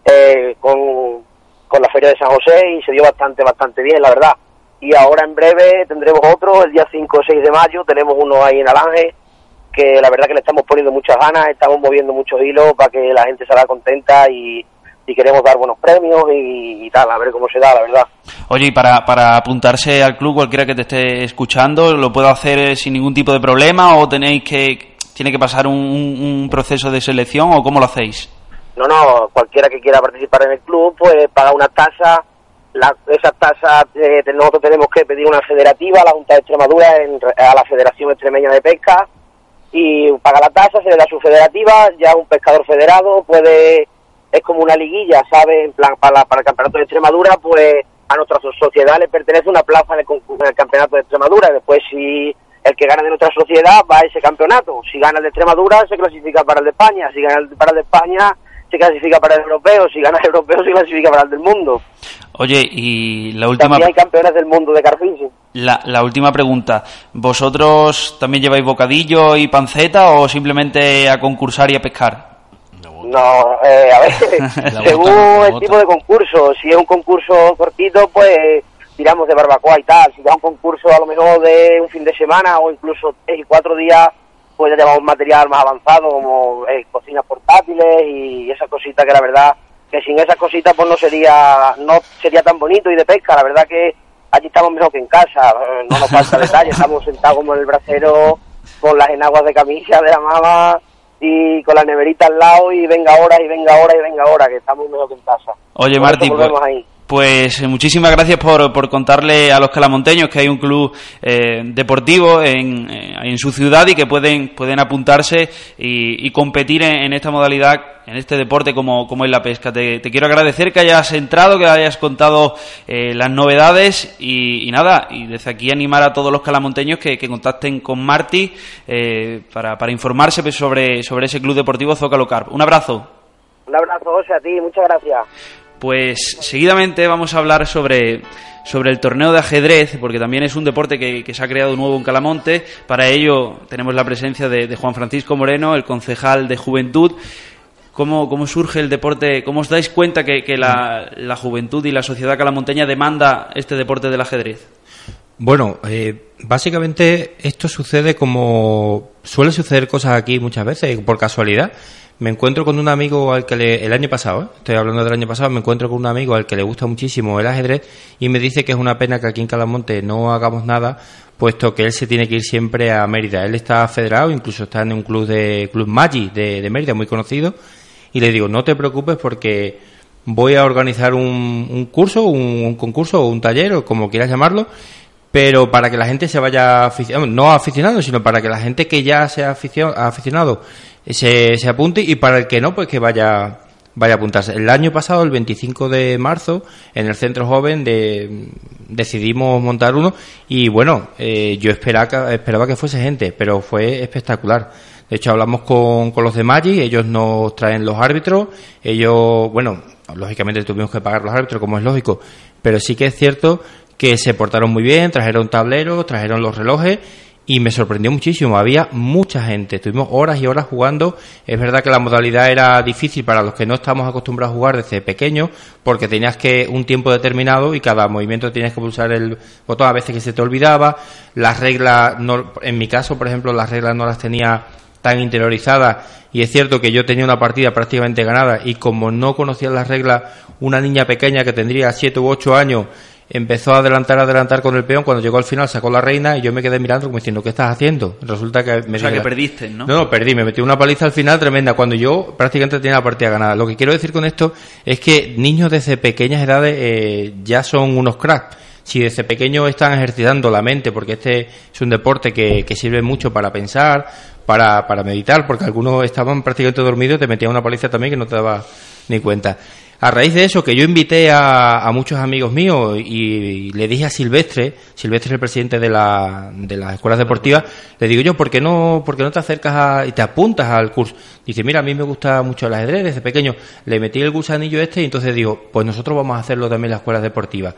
eh, con, con la Feria de San José y se dio bastante, bastante bien, la verdad. Y ahora en breve tendremos otro, el día 5 o 6 de mayo, tenemos uno ahí en Alange, que la verdad que le estamos poniendo muchas ganas, estamos moviendo muchos hilos para que la gente salga contenta y, y queremos dar buenos premios y, tal, a ver cómo se da, la verdad. Oye, y para, para apuntarse al club, cualquiera que te esté escuchando, ¿lo puedo hacer eh, sin ningún tipo de problema o tenéis que, tiene que pasar un, un proceso de selección o cómo lo hacéis? No, no, cualquiera que quiera participar en el club, pues paga una tasa, la, esa tasa eh, nosotros tenemos que pedir una federativa a la Junta de Extremadura, a la Federación Extremeña de Pesca, y paga la tasa, se le da su federativa, ya un pescador federado puede es como una liguilla, ¿sabes? En plan, para, para el Campeonato de Extremadura, pues a nuestra sociedad le pertenece una plaza en el, Campeonato de Extremadura. Después, si el que gana de nuestra sociedad va a ese campeonato. Si gana el de Extremadura, se clasifica para el de España. Si gana el para el de España, se clasifica para el europeo. Si gana el europeo, se clasifica para el del mundo. Oye, y la última... También hay campeones del mundo de carfishing. La, la última pregunta. ¿Vosotros también lleváis bocadillo y panceta o simplemente a concursar y a pescar? No, eh, a ver, según el tipo de concurso, si es un concurso cortito, pues tiramos de barbacoa y tal. Si es un concurso a lo mejor de un fin de semana o incluso tres y cuatro días, pues ya llevamos material más avanzado como eh, cocinas portátiles y esas cositas que la verdad que sin esas cositas pues no sería no sería tan bonito y de pesca. La verdad que allí estamos mejor que en casa, eh, no nos falta detalle, estamos sentados como en el bracero con las enaguas de camisa de la mamá y con la neverita al lado y venga ahora y venga ahora y venga ahora, que estamos mejor que en casa. Oye, Martín, pues eh, muchísimas gracias por, por, contarle a los calamonteños que hay un club eh, deportivo en, eh, en, su ciudad y que pueden, pueden apuntarse y, competir en, esta modalidad, en este deporte como, como es la pesca. Te, quiero agradecer que hayas entrado, que hayas contado las novedades y, nada, y desde aquí animar a todos los calamonteños que, contacten con Martí para, para informarse pues, sobre, sobre ese club deportivo Zócalo Carp. Un abrazo. Un abrazo, José, a ti, muchas gracias. Pues seguidamente vamos a hablar sobre, sobre el torneo de ajedrez, porque también es un deporte que, se ha creado nuevo en Calamonte. Para ello tenemos la presencia de, Juan Francisco Moreno, el concejal de Juventud. ¿Cómo, cómo surge el deporte? ¿Cómo os dais cuenta que, la, la, juventud y la sociedad calamonteña demanda este deporte del ajedrez? Bueno, eh, básicamente esto sucede como suele suceder cosas aquí muchas veces, por casualidad me encuentro con un amigo al que le, el año pasado, ¿eh? estoy hablando del año pasado, me encuentro con un amigo al que le gusta muchísimo el ajedrez y me dice que es una pena que aquí en Calamonte no hagamos nada, puesto que él se tiene que ir siempre a Mérida. Él está federado, incluso está en un club de Club Magi de, Mérida, muy conocido, y le digo, no te preocupes porque voy a organizar un, curso, un, concurso o un taller, o como quieras llamarlo, pero para que la gente se vaya aficionado, no aficionado, sino para que la gente que ya sea aficionado se, se apunte y para el que no, pues que vaya vaya a apuntarse. El año pasado, el 25 de marzo, en el Centro Joven de, decidimos montar uno y bueno, eh, yo esperaba, esperaba que fuese gente, pero fue espectacular. De hecho, hablamos con, con los de Maggi, ellos nos traen los árbitros, ellos, bueno, lógicamente tuvimos que pagar los árbitros, como es lógico, pero sí que es cierto que se portaron muy bien, trajeron tableros, trajeron los relojes y me sorprendió muchísimo. Había mucha gente, estuvimos horas y horas jugando. Es verdad que la modalidad era difícil para los que no estamos acostumbrados a jugar desde pequeño, porque tenías que un tiempo determinado y cada movimiento tenías que pulsar el botón a veces que se te olvidaba. Las reglas, no, en mi caso, por ejemplo, las reglas no las tenía tan interiorizadas y es cierto que yo tenía una partida prácticamente ganada y como no conocía las reglas, una niña pequeña que tendría siete u ocho años empezó a adelantar, adelantar con el peón, cuando llegó al final sacó la reina y yo me quedé mirando como diciendo, ¿qué estás haciendo? Resulta que me O sea, que perdiste, ¿no? No, no, perdí, me metí una paliza al final tremenda, cuando yo prácticamente tenía la partida ganada. Lo que quiero decir con esto es que niños desde pequeñas edades eh, ya son unos cracks. Si desde pequeños están ejercitando la mente, porque este es un deporte que, que sirve mucho para pensar, para, para meditar, porque algunos estaban prácticamente dormidos y te metían una paliza también que no te daba ni cuenta. A raíz de eso, que yo invité a, muchos amigos míos y, le dije a Silvestre, Silvestre es el presidente de, la, de las escuelas deportivas, le digo yo, ¿por qué no, por qué no te acercas a- y te apuntas al curso? Dice, mira, a mí me gusta mucho el ajedrez desde pequeño. Le metí el gusanillo este y entonces digo, pues nosotros vamos a hacerlo también en las escuelas deportivas.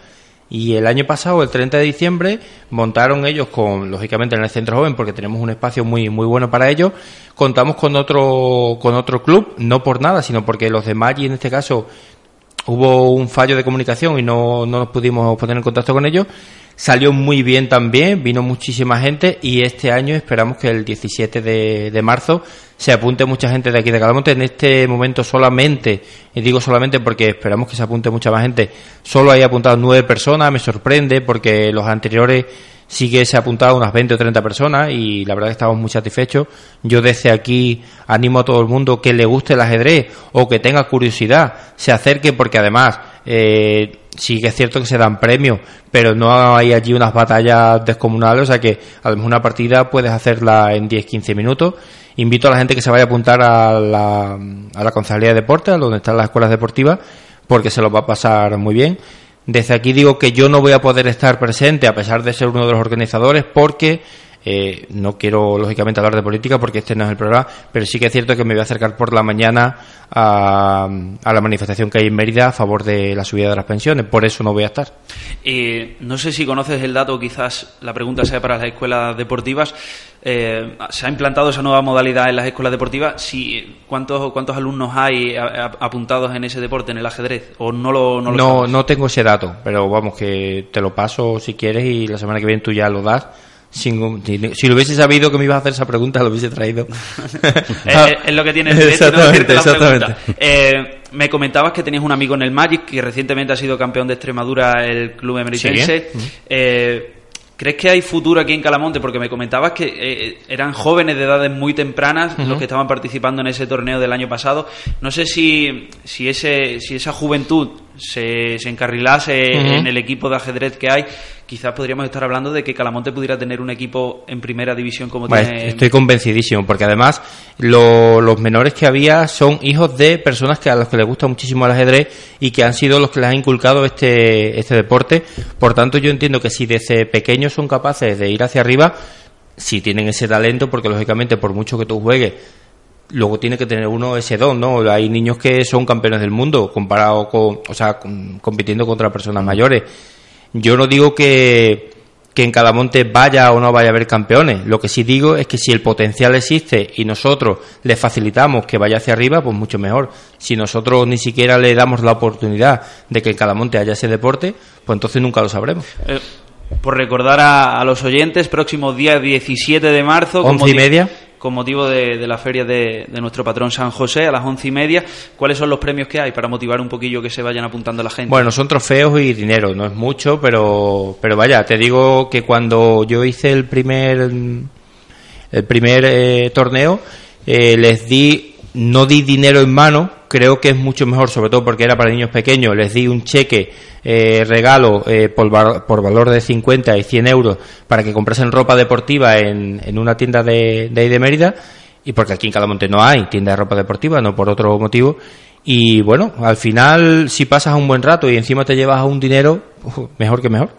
Y el año pasado, el 30 de diciembre, montaron ellos con, lógicamente en el Centro Joven, porque tenemos un espacio muy, muy bueno para ellos, contamos con otro, con otro club, no por nada, sino porque los de Maggi en este caso hubo un fallo de comunicación y no, no nos pudimos poner en contacto con ellos. Salió muy bien también, vino muchísima gente y este año esperamos que el 17 de, de marzo se apunte mucha gente de aquí de Calamonte. En este momento solamente, y digo solamente porque esperamos que se apunte mucha más gente, solo hay apuntado nueve personas, me sorprende porque los anteriores sí que se ha apuntado unas 20 o 30 personas y la verdad que estamos muy satisfechos. Yo desde aquí animo a todo el mundo que le guste el ajedrez o que tenga curiosidad, se acerque porque además eh, sí que es cierto que se dan premios, pero no hay allí unas batallas descomunales, o sea que a lo mejor una partida puedes hacerla en 10-15 minutos. Invito a la gente que se vaya a apuntar a la, a la Concejalía de Deportes, donde están las escuelas deportivas, porque se lo va a pasar muy bien. Desde aquí digo que yo no voy a poder estar presente a pesar de ser uno de los organizadores porque eh, no quiero lógicamente hablar de política porque este no es el programa, pero sí que es cierto que me voy a acercar por la mañana a, a la manifestación que hay en Mérida a favor de la subida de las pensiones, por eso no voy a estar. Eh, no sé si conoces el dato, quizás la pregunta sea para las escuelas deportivas. Eh, se ha implantado esa nueva modalidad en las escuelas deportivas. Si, ¿cuántos, ¿Cuántos alumnos hay a- a- apuntados en ese deporte, en el ajedrez? ¿O no lo, no lo No, tengo ese dato, pero vamos, que te lo paso si quieres y la semana que viene tú ya lo das. Sin- si, lo hubiese sabido que me ibas a hacer esa pregunta, lo hubiese traído. Es lo que tiene el derecho, ¿no? Exactamente, exactamente. Eh, me comentabas que tenías un amigo en el Magic que recientemente ha sido campeón de Extremadura el club emeritense. Sí. Eh, ¿Crees que hay futuro aquí en Calamonte? Porque me comentabas que eh, eran jóvenes de edades muy tempranas los que estaban participando en ese torneo del año pasado. No sé si, si, ese, si esa juventud se, se encarrilase en el equipo de ajedrez que hay, quizás podríamos estar hablando de que Calamonte pudiera tener un equipo en primera división como Bueno, tiene... estoy convencidísimo, porque además lo- los menores que había son hijos de personas que a los que les gusta muchísimo el ajedrez y que han sido los que les han inculcado este, este deporte. Por tanto, yo entiendo que si desde pequeños son capaces de ir hacia arriba, si tienen ese talento, porque lógicamente por mucho que tú juegues, luego tiene que tener uno ese don, ¿no? Hay niños que son campeones del mundo comparado con, o sea, con- compitiendo contra personas mayores. Yo no digo que, que en Calamonte vaya o no vaya a haber campeones. Lo que sí digo es que si el potencial existe y nosotros le facilitamos que vaya hacia arriba, pues mucho mejor. Si nosotros ni siquiera le damos la oportunidad de que en Calamonte haya ese deporte, pues entonces nunca lo sabremos. Eh, por recordar a, a los oyentes, próximo día 17 de marzo, Once y media. Con motivo de, de la feria de, de nuestro patrón San José, a las once y media, ¿cuáles son los premios que hay para motivar un poquillo que se vayan apuntando la gente? Bueno, son trofeos y dinero, no es mucho, pero, pero vaya, te digo que cuando yo hice el primer, el primer eh, torneo, eh, les di, no di dinero en mano, creo que es mucho mejor, sobre todo porque era para niños pequeños, les di un cheque eh, regalo eh, por, val- por valor de 50 y 100 euros para que comprasen ropa deportiva en, en una tienda de, de ahí de Mérida, y porque aquí en Calamonte no hay tienda de ropa deportiva, no por otro motivo. Y bueno, al final, si pasas un buen rato y encima te llevas un dinero, mejor que mejor.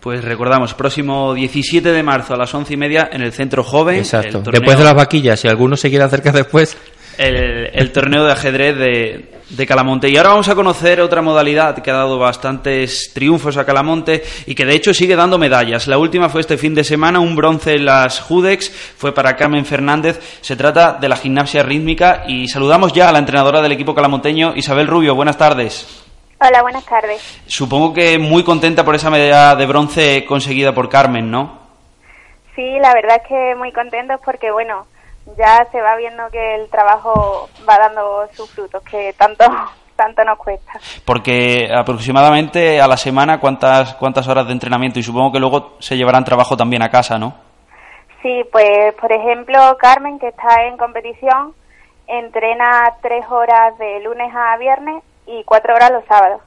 Pues recordamos, próximo 17 de marzo a las once y media en el Centro Joven. Exacto. torneo- Después de las vaquillas, si alguno se quiere acercar después, el, el torneo de ajedrez de, de Calamonte. Y ahora vamos a conocer otra modalidad que ha dado bastantes triunfos a Calamonte y que de hecho sigue dando medallas. La última fue este fin de semana, un bronce en las Judex, fue para Carmen Fernández. Se trata de la gimnasia rítmica y saludamos ya a la entrenadora del equipo calamonteño, Isabel Rubio. Buenas tardes. Hola, buenas tardes. Supongo que muy contenta por esa medalla de bronce conseguida por Carmen, ¿no? Sí, la verdad es que muy contentos porque, bueno, ya se va viendo que el trabajo va dando sus frutos, que tanto tanto nos cuesta. Porque aproximadamente a la semana, ¿cuántas, ¿cuántas horas de entrenamiento? Y supongo que luego se llevarán trabajo también a casa, ¿no? Sí, pues por ejemplo, Carmen, que está en competición, entrena tres horas de lunes a viernes y cuatro horas los sábados.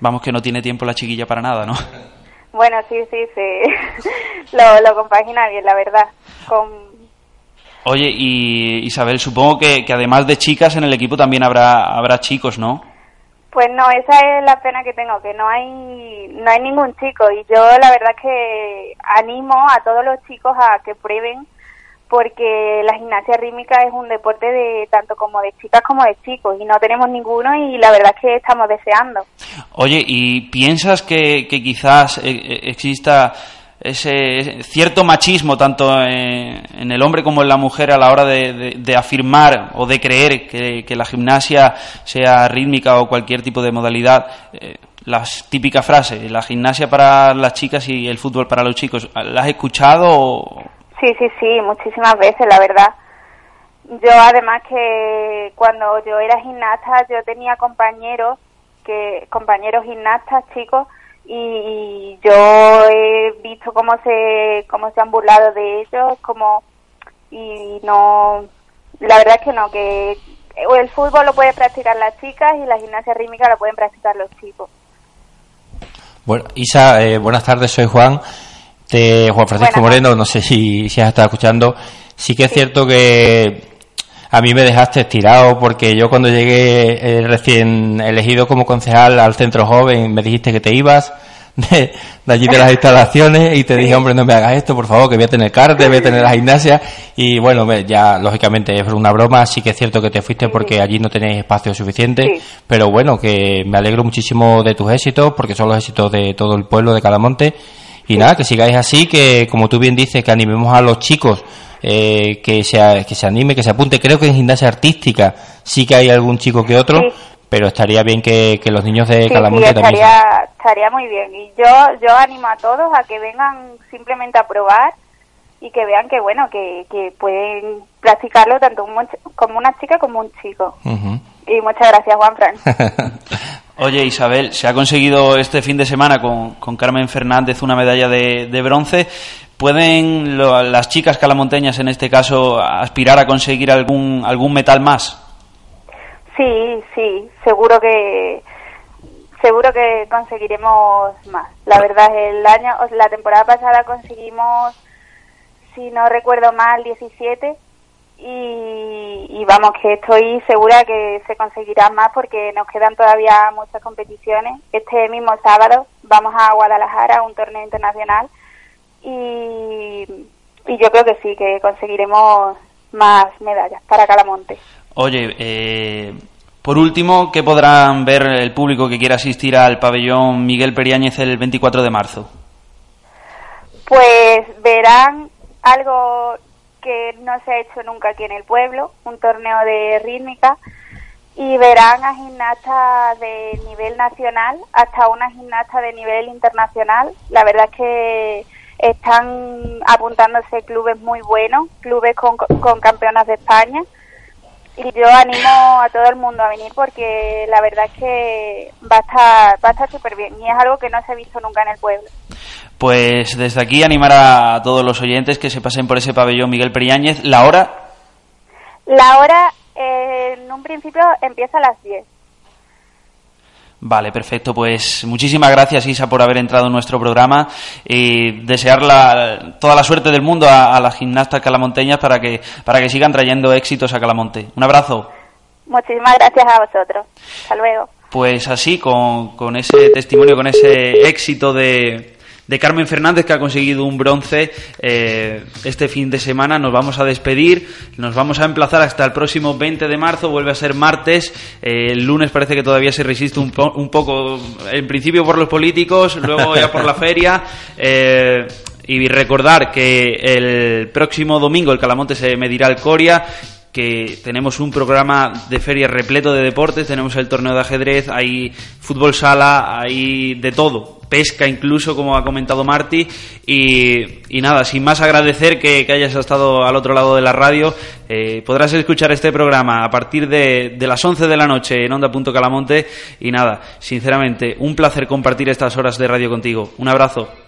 Vamos, que no tiene tiempo la chiquilla para nada, ¿no? Bueno, sí, sí, sí. lo, lo compagina bien, la verdad. Con... Oye, y Isabel, supongo que, que además de chicas en el equipo también habrá, habrá chicos, ¿no? Pues no, esa es la pena que tengo, que no hay, no hay ningún chico. Y yo la verdad que animo a todos los chicos a que prueben porque la gimnasia rítmica es un deporte de tanto como de chicas como de chicos y no tenemos ninguno y la verdad es que estamos deseando. Oye, ¿y piensas que, que quizás eh, eh, exista ese cierto machismo tanto en, en el hombre como en la mujer a la hora de, de- afirmar o de creer que, la gimnasia sea rítmica o cualquier tipo de modalidad? Eh, la típica frase, la gimnasia para las chicas y el fútbol para los chicos, ¿la has escuchado o, Sí, sí, sí, muchísimas veces, la verdad. Yo además que cuando yo era gimnasta yo tenía compañeros que compañeros gimnastas chicos y, y yo he visto cómo se cómo se han burlado de ellos, como y no la verdad es que no que el fútbol lo pueden practicar las chicas y la gimnasia rítmica lo pueden practicar los chicos. Bueno, Isa, eh, buenas tardes, soy Juan, de Juan Francisco Buenas Moreno, no sé si, si has estado escuchando. Sí que es cierto que a mí me dejaste estirado porque yo cuando llegué eh, recién elegido como concejal al centro joven me dijiste que te ibas de, de allí de las instalaciones y te dije, hombre, no me hagas esto, por favor, que voy a tener carne, voy a tener la gimnasia y bueno, me- ya lógicamente es una broma, sí que es cierto que te fuiste porque allí no tenéis espacio suficiente, Sí. pero bueno, que me alegro muchísimo de tus éxitos porque son los éxitos de todo el pueblo de Calamonte. Y nada, que sigáis así, que como tú bien dices, que animemos a los chicos eh, que, se, que se anime, que se apunte. Creo que en gimnasia artística sí que hay algún chico que otro, Sí. pero estaría bien que, que los niños de Sí, sí, Calamonte también. estaría, estaría muy bien. Y yo, yo animo a todos a que vengan simplemente a probar y que vean que, bueno, que, que pueden practicarlo tanto un como una chica como un chico. Ujú. Y muchas gracias, Juan Fran. Oye, Isabel, se ha conseguido este fin de semana con, con Carmen Fernández una medalla de, de bronce. ¿Pueden lo- las chicas calamonteñas, en este caso, aspirar a conseguir algún, algún metal más? Sí, sí, seguro que seguro que conseguiremos más. La verdad, el año, la temporada pasada conseguimos, si no recuerdo mal, 17 y, y vamos que estoy segura que se conseguirá más porque nos quedan todavía muchas competiciones. Este mismo sábado vamos a Guadalajara a un torneo internacional y, y yo creo que sí, que conseguiremos más medallas para Calamonte. Oye, eh, por último, ¿qué podrán ver el público que quiera asistir al pabellón Miguel Periáñez el 24 de marzo? Pues verán algo que no se ha hecho nunca aquí en el pueblo, un torneo de rítmica, y verán a gimnastas de nivel nacional hasta una gimnasta de nivel internacional. La verdad es que están apuntándose clubes muy buenos, clubes con, con campeonas de España. Y yo animo a todo el mundo a venir porque la verdad es que va a estar, va a estar súper bien y es algo que no se ha visto nunca en el pueblo. Pues desde aquí animar a todos los oyentes que se pasen por ese pabellón Miguel Periáñez. La hora, La hora eh, en un principio empieza a las 10. Vale, perfecto. Pues muchísimas gracias, Isa, por haber entrado en nuestro programa y desear la- toda la suerte del mundo a, a las gimnastas calamonteñas para que, para que sigan trayendo éxitos a Calamonte. Un abrazo. Muchísimas gracias a vosotros. Hasta luego. Pues así, con, con ese testimonio, con ese éxito de, de Carmen Fernández que ha conseguido un bronce eh, este fin de semana, nos vamos a despedir, nos vamos a emplazar hasta el próximo 20 de marzo, vuelve a ser martes, eh, el lunes parece que todavía se resiste un, po- un poco, en principio por los políticos, luego ya por la feria. eh, y recordar que el próximo domingo el Calamonte se medirá al Coria que tenemos un programa de feria repleto de deportes, tenemos el torneo de ajedrez, hay fútbol sala, hay de todo, pesca incluso, como ha comentado Marty, y, nada, sin más agradecer que, hayas estado al otro lado de la radio, eh, podrás escuchar este programa a partir de, de las 11 de la noche en Onda.calamonte, y nada, sinceramente, un placer compartir estas horas de radio contigo. Un abrazo.